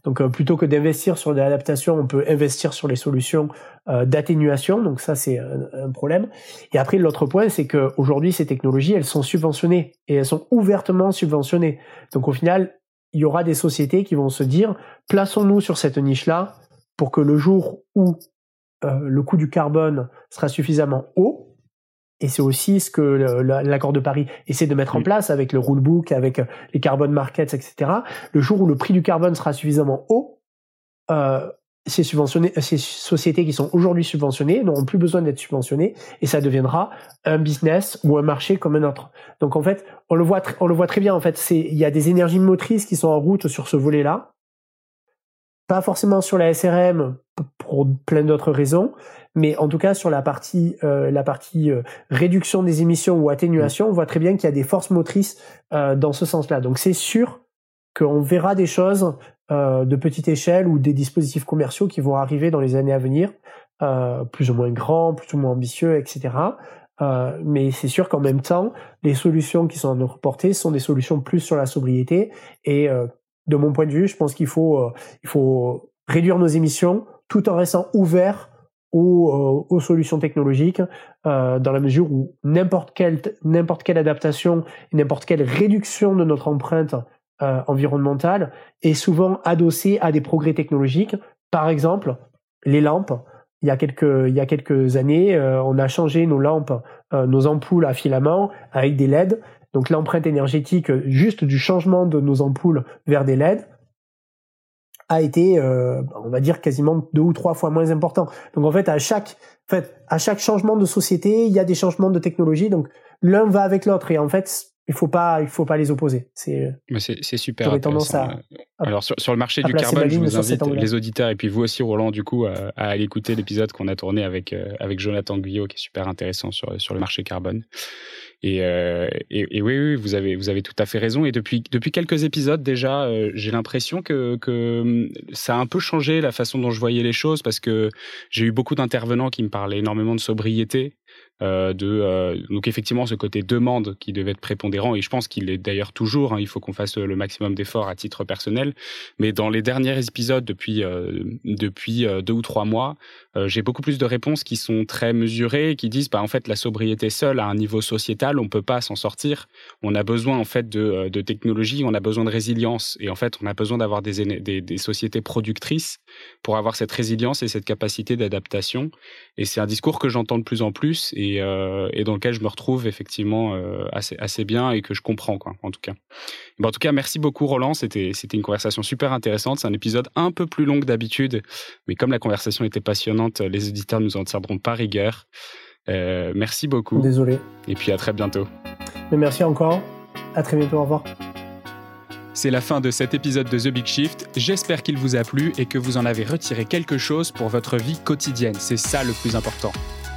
Donc euh, plutôt que d'investir sur des adaptations, on peut investir sur les solutions euh, d'atténuation. Donc ça c'est un, problème. Et après l'autre point, c'est qu'aujourd'hui ces technologies, elles sont subventionnées et elles sont ouvertement subventionnées. Donc au final, il y aura des sociétés qui vont se dire plaçons-nous sur cette niche-là pour que le jour où euh, le coût du carbone sera suffisamment haut, et c'est aussi ce que l'accord de Paris essaie de mettre en place avec le rulebook, avec euh, les carbon markets, etc. Le jour où le prix du carbone sera suffisamment haut, euh, ces, subventionné, ces sociétés qui sont aujourd'hui subventionnées n'auront plus besoin d'être subventionnées et ça deviendra un business ou un marché comme un autre. Donc en fait, on le voit, on le voit très bien. En fait, il y a des énergies motrices qui sont en route sur ce volet-là. Pas forcément sur la SRM pour plein d'autres raisons, mais en tout cas sur la partie euh, la partie euh, réduction des émissions ou atténuation, on voit très bien qu'il y a des forces motrices euh, dans ce sens-là. Donc c'est sûr qu'on verra des choses de petite échelle ou des dispositifs commerciaux qui vont arriver dans les années à venir, plus ou moins grands, plus ou moins ambitieux, etc. mais c'est sûr qu'en même temps, les solutions qui sont à notre portée sont des solutions plus sur la sobriété. Et de mon point de vue, je pense qu'il faut, faut réduire nos émissions tout en restant ouvert aux, euh, aux solutions technologiques, euh, dans la mesure où n'importe quelle, n'importe quelle adaptation, n'importe quelle réduction de notre empreinte euh, environnementale est souvent adossée à des progrès technologiques. Par exemple, les lampes. Il y a quelques, années, euh, on a changé nos lampes, euh, nos ampoules à filament avec des LED. Donc l'empreinte énergétique juste du changement de nos ampoules vers des LED a été, euh, on va dire, quasiment deux ou trois fois moins important. Donc en fait, à chaque, en fait, à chaque changement de société, il y a des changements de technologie. Donc l'un va avec l'autre. Et en fait, il faut pas, il faut pas les opposer. C'est, c'est super. Tendance à, Alors sur, sur, le marché du carbone, je vous invite les auditeurs et puis vous aussi, Roland, du coup, à, à aller écouter l'épisode qu'on a tourné avec euh, avec Jonathan Guyot, qui est super intéressant sur sur le marché carbone. Et, euh, et, oui, oui, vous avez, vous avez tout à fait raison. Et depuis, depuis quelques épisodes déjà, euh, j'ai l'impression que, que hum, ça a un peu changé la façon dont je voyais les choses parce que j'ai eu beaucoup d'intervenants qui me parlaient énormément de sobriété euh, euh, donc effectivement ce côté demande qui devait être prépondérant et je pense qu'il est d'ailleurs toujours. Hein, il faut qu'on fasse le maximum d'efforts à titre personnel. Mais dans les derniers épisodes depuis euh, depuis deux ou trois mois, j'ai beaucoup plus de réponses qui sont très mesurées, qui disent bah en fait la sobriété seule à un niveau sociétal on peut pas s'en sortir. On a besoin en fait de, de technologie, on a besoin de résilience et en fait on a besoin d'avoir des, sociétés productrices pour avoir cette résilience et cette capacité d'adaptation. Et c'est un discours que j'entends de plus en plus euh, et, dans lequel je me retrouve effectivement euh, assez, assez bien et que je comprends, quoi, en tout cas. en tout cas, merci beaucoup, Roland. C'était une conversation super intéressante. C'est un épisode un peu plus long que d'habitude, mais comme la conversation était passionnante, les auditeurs nous en tiendront pas rigueur. Euh, merci beaucoup. Désolé. Et puis à très bientôt. Mais merci encore. À très bientôt. Au revoir. C'est la fin de cet épisode de The Big Shift. J'espère qu'il vous a plu et que vous en avez retiré quelque chose pour votre vie quotidienne. C'est ça le plus important.